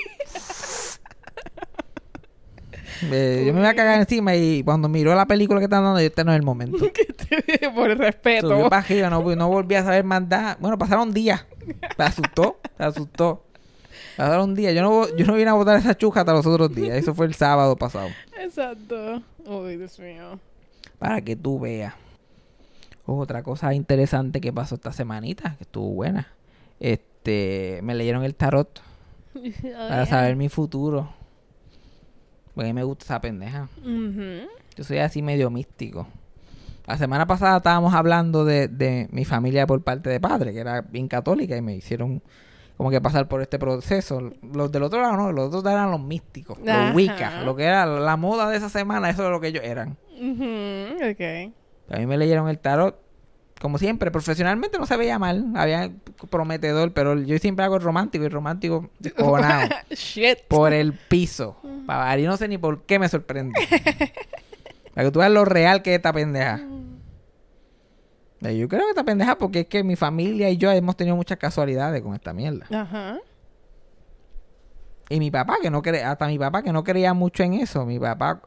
Eh, yo me iba a cagar encima y cuando miró la película que están dando, yo este no es el momento. Por respeto. Subió para arriba, no, no volví a saber más nada. Bueno, pasaron días. Me asustó, me asustó. Pasaron días. Yo no, yo no vine a botar esa chuja hasta los otros días. Eso fue el sábado pasado. Exacto. Uy, Dios mío. Para que tú veas. Otra cosa interesante que pasó esta semanita, que estuvo buena. Este, me leyeron el tarot para saber mi futuro. Porque a mí me gusta esa pendeja. Yo soy así medio místico. La semana pasada estábamos hablando de, de mi familia por parte de padre, que era bien católica, y me hicieron como que pasar por este proceso. Los del otro lado no, los otros eran los místicos, Ajá. los Wicca, lo que era la moda de esa semana, eso es lo que ellos eran. Ujú, Ok. A mí me leyeron el tarot. Como siempre, profesionalmente no se veía mal, había prometedor, pero yo siempre hago el romántico y romántico descojonado Shit. por el piso. Para yo no sé ni por qué me sorprende. Para que tú veas lo real que es esta pendeja. Yo creo que esta pendeja porque es que mi familia y yo hemos tenido muchas casualidades con esta mierda. Ajá. Y mi papá, que no creía, hasta mi papá que no creía mucho en eso. Mi papá,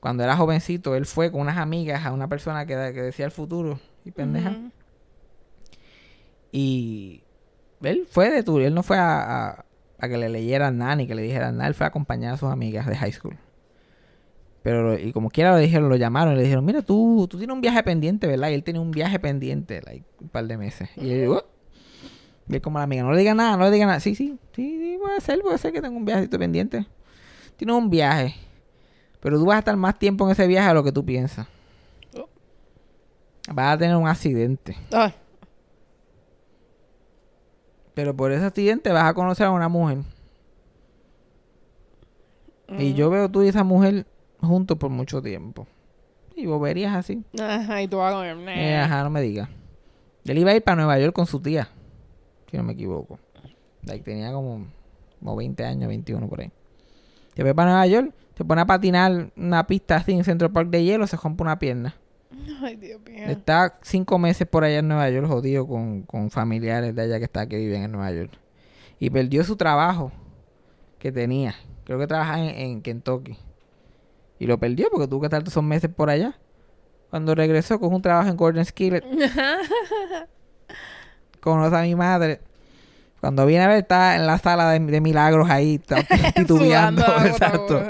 cuando era jovencito, él fue con unas amigas a una persona que, que decía el futuro. Y pendeja. Y él fue de tour, él no fue a, a- a que le leyeran nada ni que le dijeran nada, él fue a acompañar a sus amigas de high school. Pero, y como quiera lo dijeron, lo llamaron y le dijeron, mira, tú, tú tienes un viaje pendiente, ¿verdad? Y él tenía un viaje pendiente, like, un par de meses. Y él dijo, y él como la amiga, no le diga nada, no le diga nada. Sí, sí, sí, sí, puede ser, puede ser que tenga un viajecito pendiente. Tienes un viaje. Pero tú vas a estar más tiempo en ese viaje de lo que tú piensas. Oh. Vas a tener un accidente. Ay. Pero por ese accidente vas a conocer a una mujer. Y yo veo tú y esa mujer juntos por mucho tiempo. Y vos verías así. Ajá, y tú vas con. Eh, ajá, no me digas. Él iba a ir para Nueva York con su tía. Si no me equivoco. Like, tenía como, como 20 años, 21 por ahí. Se fue para Nueva York, se pone a patinar una pista así en Central Park de hielo, se rompe una pierna. Ay, Dios mío. Está cinco meses por allá en Nueva York, jodido con, con familiares de allá que está que viven en Nueva York. Y perdió su trabajo que tenía. Creo que trabajaba en, en Kentucky. Y lo perdió porque tuvo que estar todos esos meses por allá. Cuando regresó con un trabajo en Gordon Skillet. Conoce a mi madre. Cuando viene a ver, está en la sala de, de milagros ahí, está titubeando. Exacto.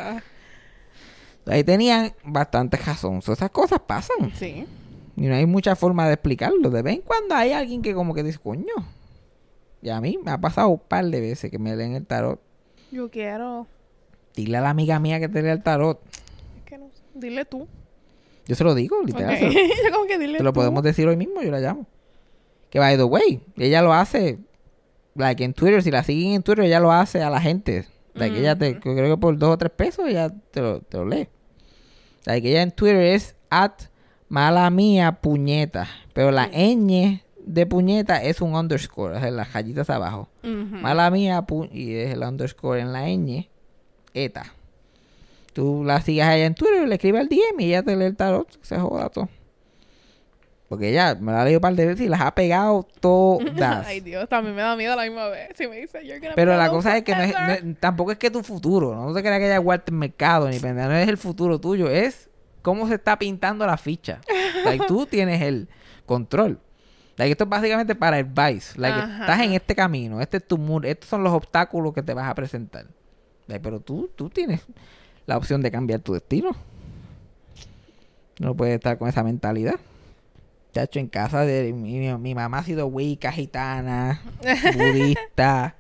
Ahí tenían bastante razón. Esas cosas pasan. Sí. Y no hay mucha forma de explicarlo. De vez en cuando hay alguien que como que dice, coño. Y a mí me ha pasado un par de veces que me leen el tarot. Yo quiero... Dile a la amiga mía que te lea el tarot. Es que no sé. Dile tú. Yo se lo digo, literal. Se lo- que dile Te lo tú. podemos decir hoy mismo, yo la llamo. Que by the way, ella lo hace, like en Twitter, si la siguen en Twitter, ella lo hace a la gente. Like ella te, creo que por dos o tres pesos ella te lo, te lo lee. Like ella en Twitter es at mala mía puñeta. Pero la ñ de puñeta es un underscore, o sea, las rayitas abajo. Mala mía pu- y es el underscore en la ñ, eta. Tú la sigues allá en Twitter, le escribes al DM y ella te lee el tarot, se joda todo. Porque ella me la ha leído un par de veces y las ha pegado todas. Ay, Dios, también me da miedo a la misma vez. Si me dice, you're gonna Pero la cosa es que no es, no tampoco es que tu futuro, no te creas que ella guarda el mercado ni pendeja, no es el futuro tuyo, es cómo se está pintando la ficha. Like, tú tienes el control. Like, esto es básicamente para advice. Like, Ajá. estás en este camino, este es tu muro, estos son los obstáculos que te vas a presentar. Like, pero tú, tú tienes la opción de cambiar tu destino. No puedes estar con esa mentalidad. Chacho, en casa de mi, mi- mi mamá ha sido wicca, gitana, budista.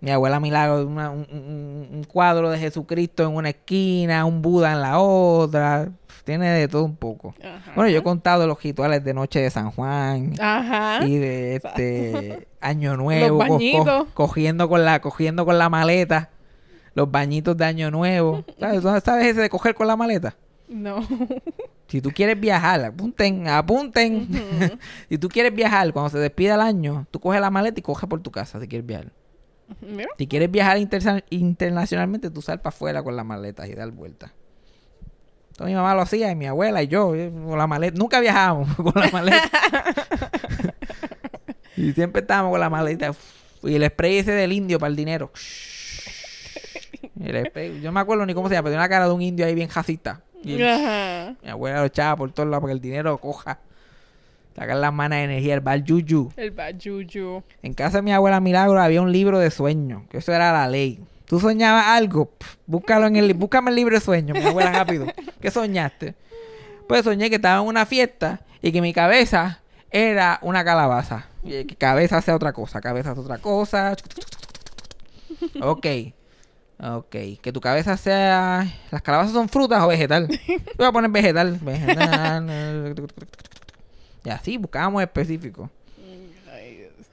Mi abuela Milagro, una- un, un- un cuadro de Jesucristo en una esquina, un Buda en la otra. Tiene de todo un poco. Ajá. Bueno, yo he contado los rituales de Noche de San Juan Ajá. y de este Año Nuevo, co- co- cogiendo con la cogiendo con la maleta, los bañitos de Año Nuevo. ¿Sabes, ¿Sabes ese de coger con la maleta? No. Si tú quieres viajar, apunten, apunten. si tú quieres viajar, cuando se despida el año, tú coges la maleta y coges por tu casa si quieres viajar. Mira. Si quieres viajar intersa- internacionalmente, tú sal para afuera con la maleta y dar vuelta. Entonces mi mamá lo hacía y mi abuela y yo, eh, con la maleta. Nunca viajábamos con la maleta. y siempre estábamos con la maleta. Y el spray ese del indio para el dinero. El yo no me acuerdo ni cómo se llama, pero tenía una cara de un indio ahí bien jacita. Y Ajá. mi abuela lo echaba por todos lados para que el dinero coja. Sacar las manos de energía, el bar yuyu. El bad juju. En casa de mi abuela Milagro había un libro de sueños, que eso era la ley. Tú soñabas algo, búscalo en el, búscame el libro de sueños, mi abuela rápido. ¿Qué soñaste? Pues soñé que estaba en una fiesta y que mi cabeza era una calabaza. Y que cabeza hace otra cosa, cabeza hace otra cosa. Ok. Ok. Que tu cabeza sea. ¿Las calabazas son frutas o vegetal? Yo voy a poner vegetal. Vegetal. Y así buscábamos específico.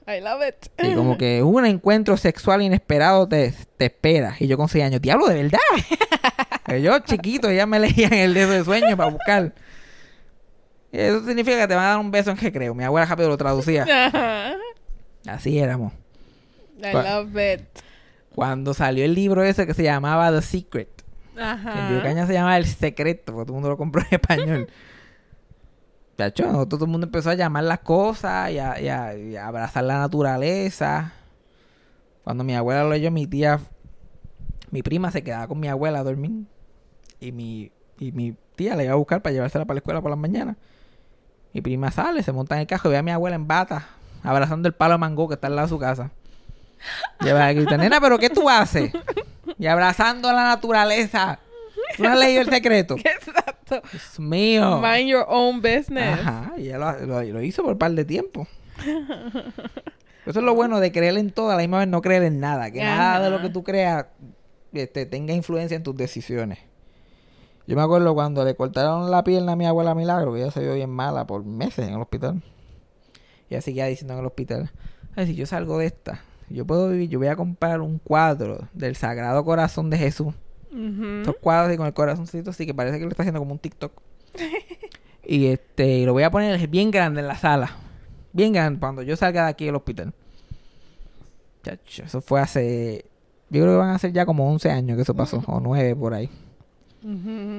I love it. Y como que un encuentro sexual inesperado te, te espera. Y yo con seis años, diablo, de verdad. Que yo chiquito ya me leía en el dedo de sueño para buscar. Y eso significa que te van a dar un beso en recreo. Mi abuela rápido lo traducía. Así éramos. I love it. Cuando salió el libro ese que se llamaba The Secret. Que en Ajá. Viecaña se llama El Secreto, porque todo el mundo lo compró en español. Chacho, nosotros todo el mundo empezó a llamar las cosas y a, y a- y a abrazar la naturaleza. Cuando mi abuela lo leyó, mi tía, mi prima se quedaba con mi abuela a dormir. Y mi, y mi tía la iba a buscar para llevársela para la escuela por las mañanas. Mi prima sale, se monta en el carro y ve a mi abuela en bata, abrazando el palo de mango que está al lado de su casa. Ella grita, nena, ¿pero qué tú haces? Y abrazando a la naturaleza. ¿Tú no has leído el secreto? Exacto. Dios mío. Mind your own business. Ajá, y ella lo, lo- lo hizo por un par de tiempo. Eso es lo bueno de creer en todo, a la misma vez no creer en nada. Que nada de lo que tú creas este, tenga influencia en tus decisiones. Yo me acuerdo cuando le cortaron la pierna a mi abuela Milagro, que ella se vio bien mala por meses en el hospital. Y ella seguía diciendo en el hospital, ay, si yo salgo de esta, yo puedo vivir, yo voy a comprar un cuadro del Sagrado Corazón de Jesús. Ujú. Estos cuadros y con el corazoncito así que parece que lo está haciendo como un TikTok. y este, y lo voy a poner bien grande en la sala. Bien grande cuando yo salga de aquí del hospital. Chacho, eso fue hace. Yo creo que van a ser ya como 11 años que eso pasó, o 9 por ahí.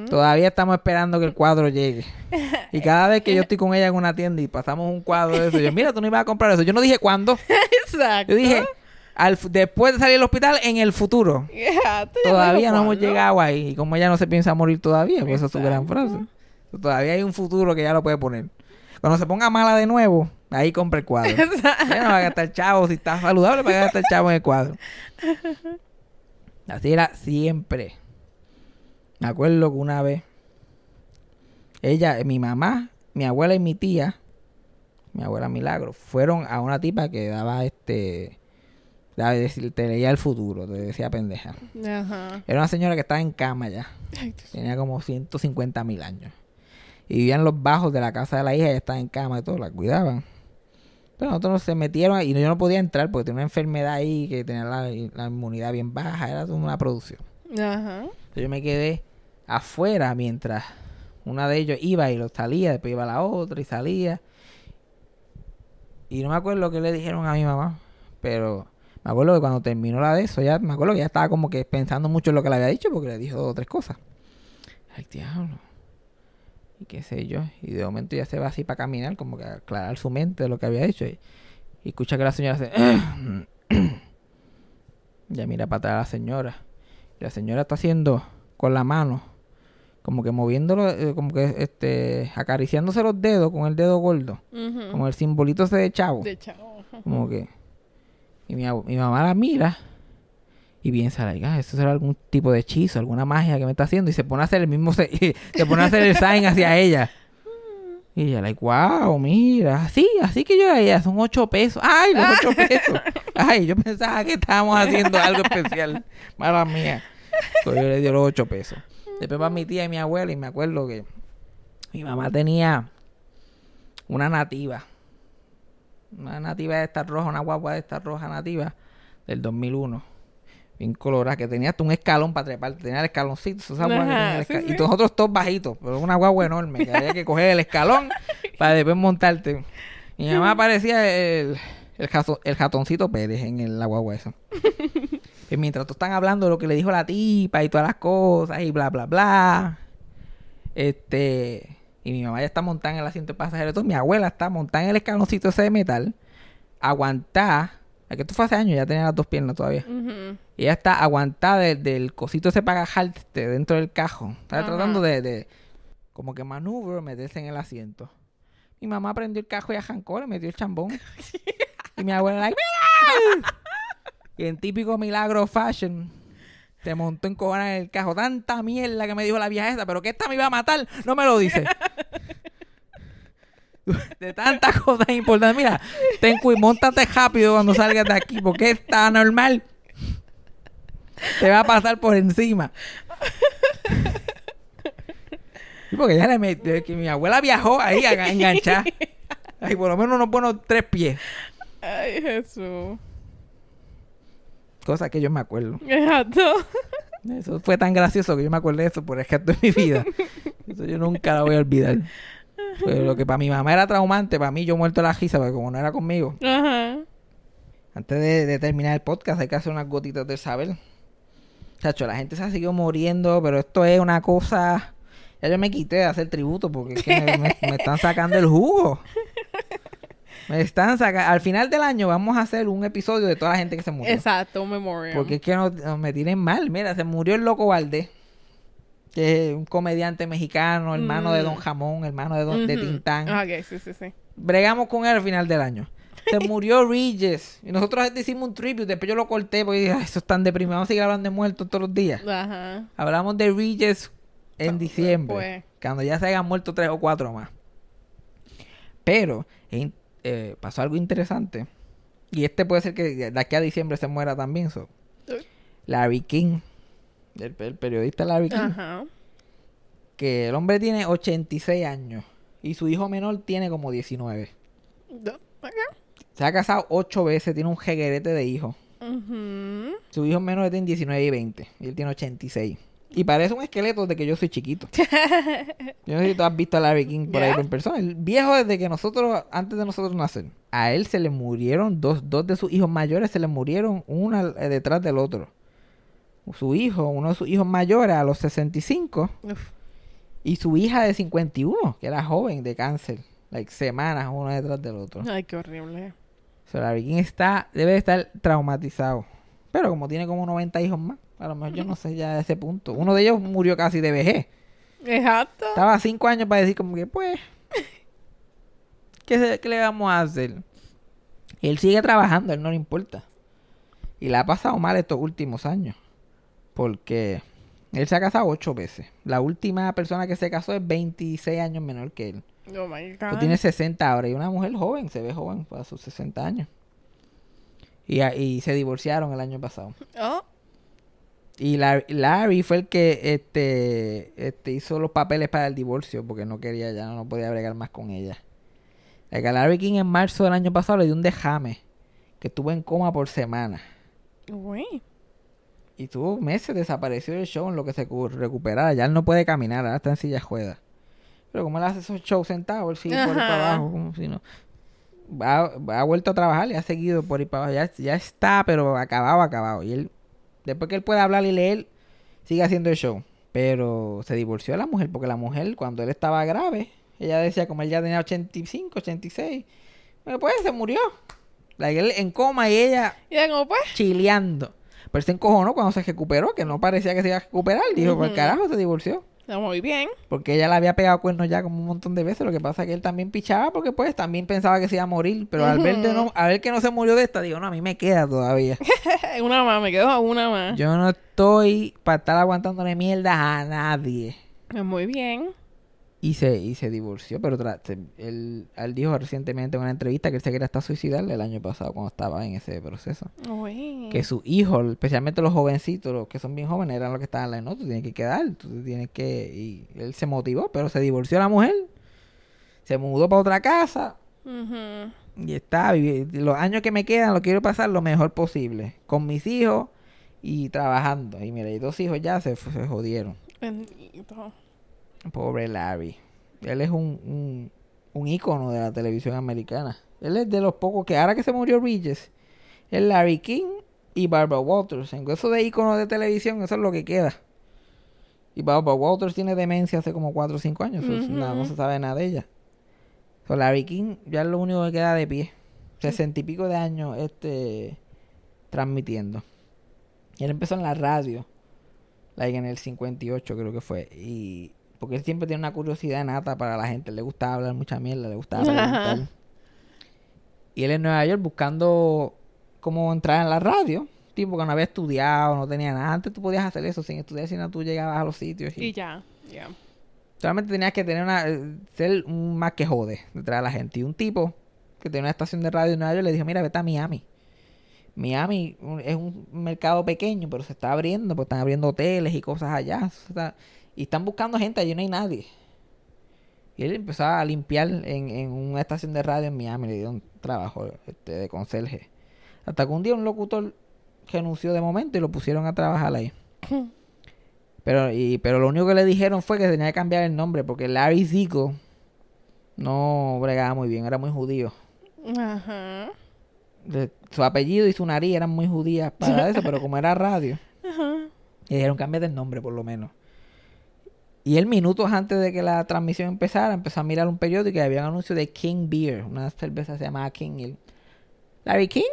Todavía estamos esperando que el cuadro llegue. Y cada vez que yo estoy con ella en una tienda y pasamos un cuadro de eso, yo, mira, tú no ibas a comprar eso. Yo no dije cuándo. Exacto. Yo dije, al, después de salir del hospital, en el futuro. Yeah, Todavía no hemos llegado ahí. Y como ella no se piensa morir todavía, pues esa es su gran frase. Todavía hay un futuro que ya lo puede poner. Cuando se ponga mala de nuevo, ahí compra el cuadro. ya no va a gastar chavo. Si está saludable, va a gastar chavo en el cuadro. Así era siempre. Me acuerdo que una vez, ella, mi mamá, mi abuela y mi tía, mi abuela Milagro, fueron a una tipa que daba este. te leía el futuro, te decía pendeja. Ajá. Era una señora que estaba en cama ya. Tenía como 150 mil años. Y vivía en los bajos de la casa de la hija. Ella estaba en cama y todo. La cuidaban. Pero nosotros se metieron y yo no podía entrar porque tenía una enfermedad ahí que tenía la, la inmunidad bien baja. Era una producción. Ajá. Entonces yo me quedé afuera mientras una de ellos iba y lo salía. Después iba la otra y salía. Y no me acuerdo qué le dijeron a mi mamá. Pero me acuerdo que cuando terminó la de eso, ya me acuerdo que ya estaba como que pensando mucho en lo que le había dicho porque le dijo dos o tres cosas. Ay, diablo. Y qué sé yo. Y de momento ya se va así para caminar, como que aclarar su mente de lo que había dicho. Y, escucha que la señora hace. ya mira para atrás a la señora. La señora está haciendo con la mano, como que moviéndolo, eh, como que este, acariciándose los dedos con el dedo gordo, Ujú. como el simbolito ese de chavo. De chavo. Como que. Y mi, mi mamá la mira y piensa, like, ah, eso será algún tipo de hechizo, alguna magia que me está haciendo. Y se pone a hacer el mismo. Se, se pone a hacer el sign hacia ella. Y ella, like, wow, mira. Así, así que yo ella, son ocho pesos. ¡Ay, los ocho pesos! Ay, yo pensaba que estábamos haciendo algo especial. Mala mía. Entonces yo le dio los ocho pesos. Después para mi tía y mi abuela, y me acuerdo que mi mamá tenía una nativa. Una nativa de esta roja, una guagua de esta roja nativa del 2001. Bien colorada, que tenía hasta un escalón para trepar. Tenía el escaloncito, ¿sabes? Ajá, tenía el sí, esca- sí. Y nosotros todos bajitos, pero una guagua enorme, que había que coger el escalón para después montarte. Mi mamá parecía el, el, jaso- el jatoncito Pérez en el, la guagua esa. Y mientras tú están hablando de lo que le dijo la tipa y todas las cosas y bla, bla, bla. Este. Y mi mamá ya está montada en el asiento de pasajero. Entonces mi abuela está montada en el escaloncito ese de metal. Aguantada. Es que esto fue hace años, ya tenía las dos piernas todavía. Y ella está aguantada del, del cosito ese para agajarte dentro del cajo. Está tratando de, de como que maneuver, meterse en el asiento. Mi mamá prendió el cajo y arrancó, le metió el chambón. y mi abuela, like, ¡mira! Y en típico milagro fashion, se montó en cobra en el cajo. Tanta mierda que me dijo la vieja esa, pero que esta me iba a matar, no me lo dice. de tantas cosas importantes. Mira, ten cuidado, montate rápido cuando salgas de aquí, porque está normal. Te va a pasar por encima. Sí, porque ella le metió, que mi abuela viajó ahí a enganchar. Ay, por lo menos unos buenos tres pies. Ay, Jesús. Cosa que yo me acuerdo. Exacto. Eso fue tan gracioso que yo me acuerdo de eso por el resto de mi vida. Eso yo nunca lo voy a olvidar. Pero lo que para mi mamá era traumante, para mí yo muerto de la risa, porque como no era conmigo. Ajá. Antes de, de terminar el podcast hay que hacer unas gotitas del saber. Chacho, la gente se ha seguido muriendo, pero esto es una cosa... Ya yo me quité de hacer tributo porque es que me, me- me están sacando el jugo. Me están sacando... Al final del año vamos a hacer un episodio de toda la gente que se murió. Exacto, un memorial. Porque es que no, no me tienen mal. Mira, se murió el Loco Valdés, que es un comediante mexicano, hermano de Mm. Don Jamón, hermano de, Don, de Ujú. Tintán. Ah, Ok, sí, sí, sí. Bregamos con él al final del año. Se murió Regis. Y nosotros hicimos un tribute. Después yo lo corté porque dije, "Ay, eso es tan deprimido. Vamos a seguir hablando de muertos todos los días. Ajá. Hablamos de Regis en diciembre. Pues. Cuando ya se hayan muerto tres o cuatro más. Pero eh, eh, pasó algo interesante. Y este puede ser que de aquí a diciembre se muera también. so. Larry King. El, el periodista Larry King. Ajá. Que el hombre tiene 86 años. Y su hijo menor tiene como 19. Do- ok. Se ha casado ocho veces, tiene un jeguerete de hijos. Su hijo menor tiene 19 y 20. Y él tiene 86. Y parece un esqueleto desde que yo soy chiquito. yo no sé si tú has visto a Larry King por ahí en persona. El viejo desde que nosotros, antes de nosotros nacer. A él se le murieron dos, dos de sus hijos mayores, se le murieron una eh, detrás del otro. Su hijo, uno de sus hijos mayores a los 65. Uf. Y su hija de 51, que era joven de cáncer. Like semanas uno detrás del otro. Ay, qué horrible. So, Larry King está, debe de estar traumatizado. Pero como tiene como 90 hijos más, a lo mejor yo no sé ya a ese punto. Uno de ellos murió casi de vejez. Exacto. Estaba 5 años para decir como que, pues, ¿qué, se- qué le vamos a hacer? Y él sigue trabajando, él no le importa. Y le ha pasado mal estos últimos años. Porque él se ha casado ocho veces. La última persona que se casó es 26 años menor que él. Oh my Tú God. tienes 60 ahora y una mujer joven, se ve joven para sus 60 años. Y, y se divorciaron el año pasado. Oh, Y Larry, Larry fue el que este, este hizo los papeles para el divorcio porque no quería ya, no podía bregar más con ella. El que Larry King en marzo del año pasado le dio un dejame que estuvo en coma por semana. güey. Y tuvo meses, desapareció del show en lo que se cu- recuperara. Ya él no puede caminar, ahora está en silla ruedas. Pero como él hace esos shows sentados, él sigue por ahí para abajo, como si no. Va, ha vuelto a trabajar y ha seguido por ahí para abajo. Ya, ya está, pero acabado, acabado. Y él, después que él puede hablar y leer, sigue haciendo el show. Pero se divorció de la mujer, porque la mujer, cuando él estaba grave, ella decía, como él ya tenía 85, 86, bueno, pues se murió. La él en coma y ella Y pues. chileando. Pero se encojonó cuando se recuperó, que no parecía que se iba a recuperar. Dijo, pues Ujú. carajo, se divorció. Muy bien. Porque ella le había pegado cuernos ya como un montón de veces. Lo que pasa es que él también pichaba porque pues también pensaba que se iba a morir. Pero al, ver de no, al ver que no se murió de esta, digo, no, a mí me queda todavía. una más, me quedo a una más. Yo no estoy para estar aguantándole mierda a nadie. Muy bien. Y se, y se divorció, pero tra- él, él dijo recientemente en una entrevista que él se quería hasta suicidar el año pasado cuando estaba en ese proceso. Uy. Que sus hijos, especialmente los jovencitos, los que son bien jóvenes, eran los que estaban like, no, tú tienes que quedar, tú tienes que... Y él se motivó, pero se divorció la mujer, se mudó para otra casa Ujú. y está, los años que me quedan los quiero pasar lo mejor posible, con mis hijos y trabajando. Y mira, y dos hijos ya se, se jodieron. Bendito. Pobre Larry. Él es un, un, un ícono de la televisión americana. Él es de los pocos que ahora que se murió Bridges, es Larry King y Barbara Walters. En eso de ícono de televisión, eso es lo que queda. Y Barbara Walters tiene demencia hace como 4 o 5 años. nada, no se sabe nada de ella. So, Larry King ya es lo único que queda de pie. Sesenta y pico de años este transmitiendo. Y él empezó en la radio. Like en el 58 creo que fue. Y porque él siempre tiene una curiosidad nata para la gente. Le gustaba hablar mucha mierda, le gustaba Ajá. preguntar. Y él en Nueva York buscando cómo entrar en la radio. Tipo que no había estudiado, no tenía nada. Antes tú podías hacer eso sin estudiar, sino tú llegabas a los sitios. Y ya. Ya. Solamente tenías que tener una eh, ser un más que jode detrás de la gente. Y un tipo que tenía una estación de radio en Nueva York le dijo, mira, vete a Miami. Miami es un mercado pequeño, pero se está abriendo, pues están abriendo hoteles y cosas allá. Se está- y están buscando gente, allí no hay nadie. Y él empezó a limpiar en, en una estación de radio en Miami, le dieron trabajo este, de conserje. Hasta que un día un locutor renunció de momento y lo pusieron a trabajar ahí. Pero, y, pero lo único que le dijeron fue que tenía que cambiar el nombre porque Larry Zico no bregaba muy bien, era muy judío. Ajá. De- su apellido y su nariz eran muy judías para eso, pero como era radio, Ajá. le dijeron cambia el nombre por lo menos. Y él minutos antes de que la transmisión empezara, empezó a mirar un periódico y había un anuncio de King Beer, una cerveza se llamaba King. Y él, Larry King,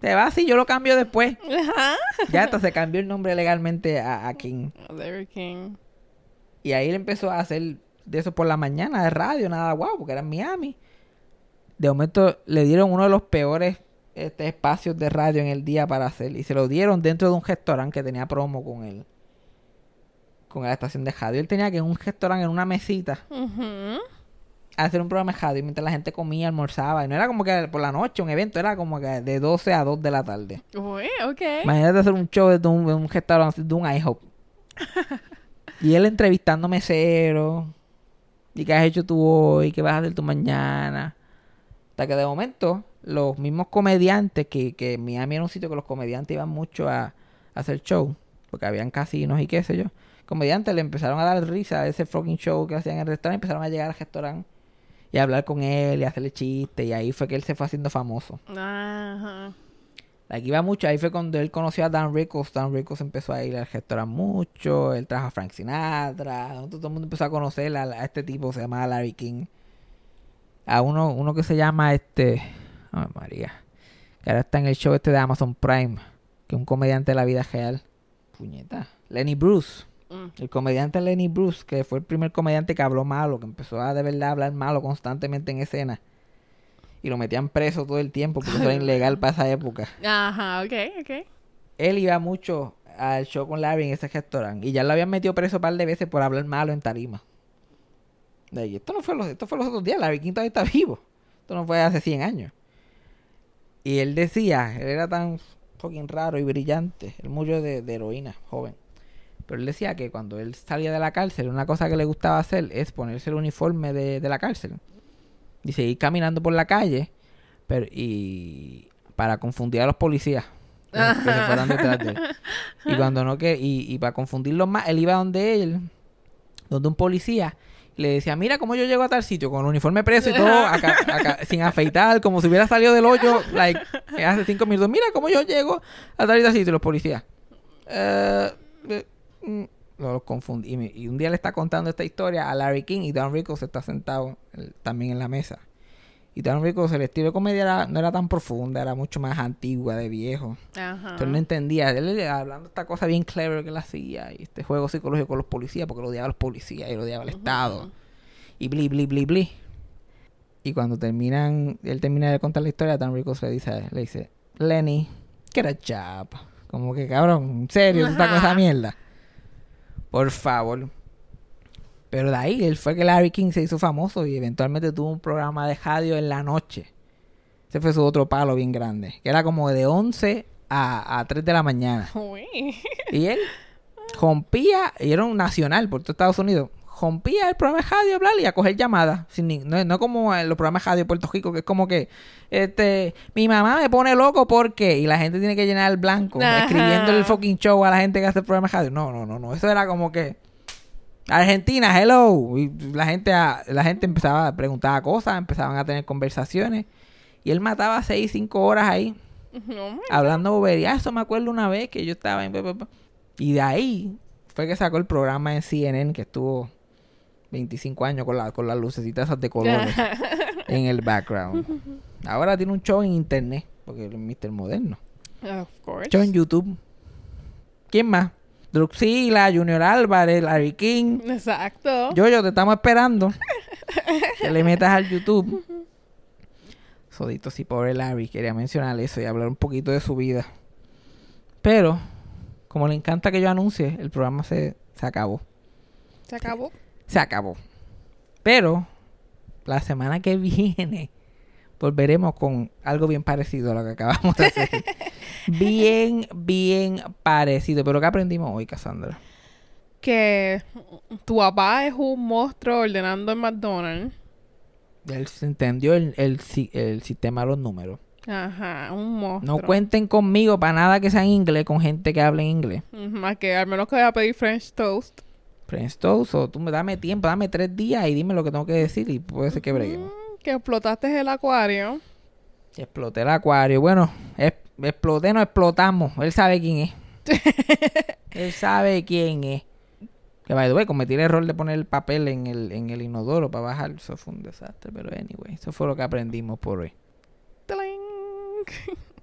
te va así, yo lo cambio después. Ajá. Ya hasta se cambió el nombre legalmente a, a King. Larry King. Y ahí él empezó a hacer de eso por la mañana de radio, nada guau, porque era en Miami. De momento le dieron uno de los peores este, espacios de radio en el día para hacer. Y se lo dieron dentro de un restaurante que tenía promo con él. Con la estación de radio. Él tenía que en un restaurante, en una mesita, Ujú. hacer un programa de radio mientras la gente comía, almorzaba. Y no era como que por la noche un evento, era como que de 12 a 2 de la tarde. Uy, ok. Imagínate hacer un show de un, de un restaurante, de un IHOP. y él entrevistando meseros. ¿Y qué has hecho tú hoy? ¿Qué vas a hacer tú mañana? Hasta que de momento, los mismos comediantes, que, que Miami era un sitio que los comediantes iban mucho a, a hacer show, porque habían casinos y qué sé yo. Comediantes le empezaron a dar risa a ese fucking show que hacían en el restaurante, empezaron a llegar al restaurante y a hablar con él y a hacerle chistes, y ahí fue que él se fue haciendo famoso. Ajá. Aquí iba mucho, ahí fue cuando él conoció a Dan Rickles. Dan Rickles empezó a ir al restaurante mucho, él trajo a Frank Sinatra, todo el mundo empezó a conocer a, a este tipo, se llamaba Larry King. A uno, uno que se llama este, ay María, que ahora está en el show este de Amazon Prime, que es un comediante de la vida real. Puñeta. Lenny Bruce, Mm. el comediante Lenny Bruce, que fue el primer comediante que habló malo, que empezó a de verdad hablar malo constantemente en escena. Y lo metían preso todo el tiempo porque eso era ilegal para esa época Ajá, ok, ok. él iba mucho al show con Larry en ese restaurante y ya lo habían metido preso un par de veces por hablar malo en tarima. De ahí, esto no fue los, esto fue los otros días, Larry King todavía está vivo. Esto no fue hace 100 años. Y él decía, él era tan fucking raro y brillante. Murió de, de heroína, joven. Pero él decía que cuando él salía de la cárcel, una cosa que le gustaba hacer es ponerse el uniforme de, de la cárcel. Y seguir caminando por la calle pero, y para confundir a los policías. Que, que se fueran detrás de él. Y cuando no que, y, y para confundirlos más, él iba donde él, donde un policía, y le decía, mira cómo yo llego a tal sitio, con el uniforme preso y todo, acá, acá, sin afeitar, como si hubiera salido del hoyo, like, hace cinco minutos, mira cómo yo llego a tal y tal sitio, los policías. "Eh, eh, mm", lo- confundí. Y, me- y un día le está contando esta historia a Larry King y Don Rickles está sentado también en la mesa. Y Don Rickles, el estilo de comedia era- no era tan profunda, era mucho más antigua, de viejo. Ajá. Entonces no entendía. Él le- hablando esta cosa bien clever que él hacía. Y este juego psicológico con los policías. Porque lo odiaba a los policías y lo odiaba al Estado. Y bli, bli, bli, bli. Y cuando terminan, él termina de contar la historia, Dan Rickles le dice, le dice, Lenny, get a job. Como que cabrón, en serio, tú estás con esa mierda. Por favor. Pero de ahí, él fue que Larry King se hizo famoso y eventualmente tuvo un programa de radio en la noche. Ese fue su otro palo bien grande. Que era como de 11 a, a 3 de la mañana. Uy. Y él rompía, y era un nacional por todo Estados Unidos, rompía el programa de radio y a coger llamadas. Sin ni- no, no como en los programas de radio de Puerto Rico, que es como que, este, mi mamá me pone loco porque, y la gente tiene que llenar el blanco, Ajá. escribiendo el fucking show a la gente que hace el programa de radio. No, no, no, no. Eso era como que, Argentina, hello. Y la gente, a- la gente empezaba a preguntar cosas, empezaban a tener conversaciones. Y él mataba seis, cinco horas ahí No, hablando bobería. Eso me acuerdo una vez que yo estaba en... Y de ahí fue que sacó el programa en CNN que estuvo 25 años con, la, con las lucecitas esas de colores en el background. Ahora tiene un show en internet, porque es Mr. Moderno. Of course. Show en YouTube. ¿Quién más? Druxila, Junior Álvarez, Larry King. Exacto. Yo, yo, te estamos esperando. que le metas al YouTube. Sodito, sí, pobre Larry. Quería mencionar eso y hablar un poquito de su vida. Pero, como le encanta que yo anuncie, el programa se, se acabó. Se acabó. Se acabó. Pero, la semana que viene, volveremos con algo bien parecido a lo que acabamos de hacer. bien, bien parecido. Pero, ¿qué aprendimos hoy, Cassandra? Que tu papá es un monstruo ordenando en McDonald's. Él se entendió el, el, si- el sistema de los números. Ajá, un monstruo. No cuenten conmigo para nada que sea en inglés con gente que hable en inglés. Más que al menos que vaya a pedir French toast. Prince o tú me dame tiempo, dame tres días y dime lo que tengo que decir y puede ser que breguemos. Mm, que explotaste el acuario. Exploté el acuario. Bueno, es- exploté, no explotamos. Él sabe quién es. Él sabe quién es. Que by the way, cometí el error de poner el papel en el, en el inodoro para bajar. Eso fue un desastre. Pero anyway, eso fue lo que aprendimos por hoy. ¡Tling!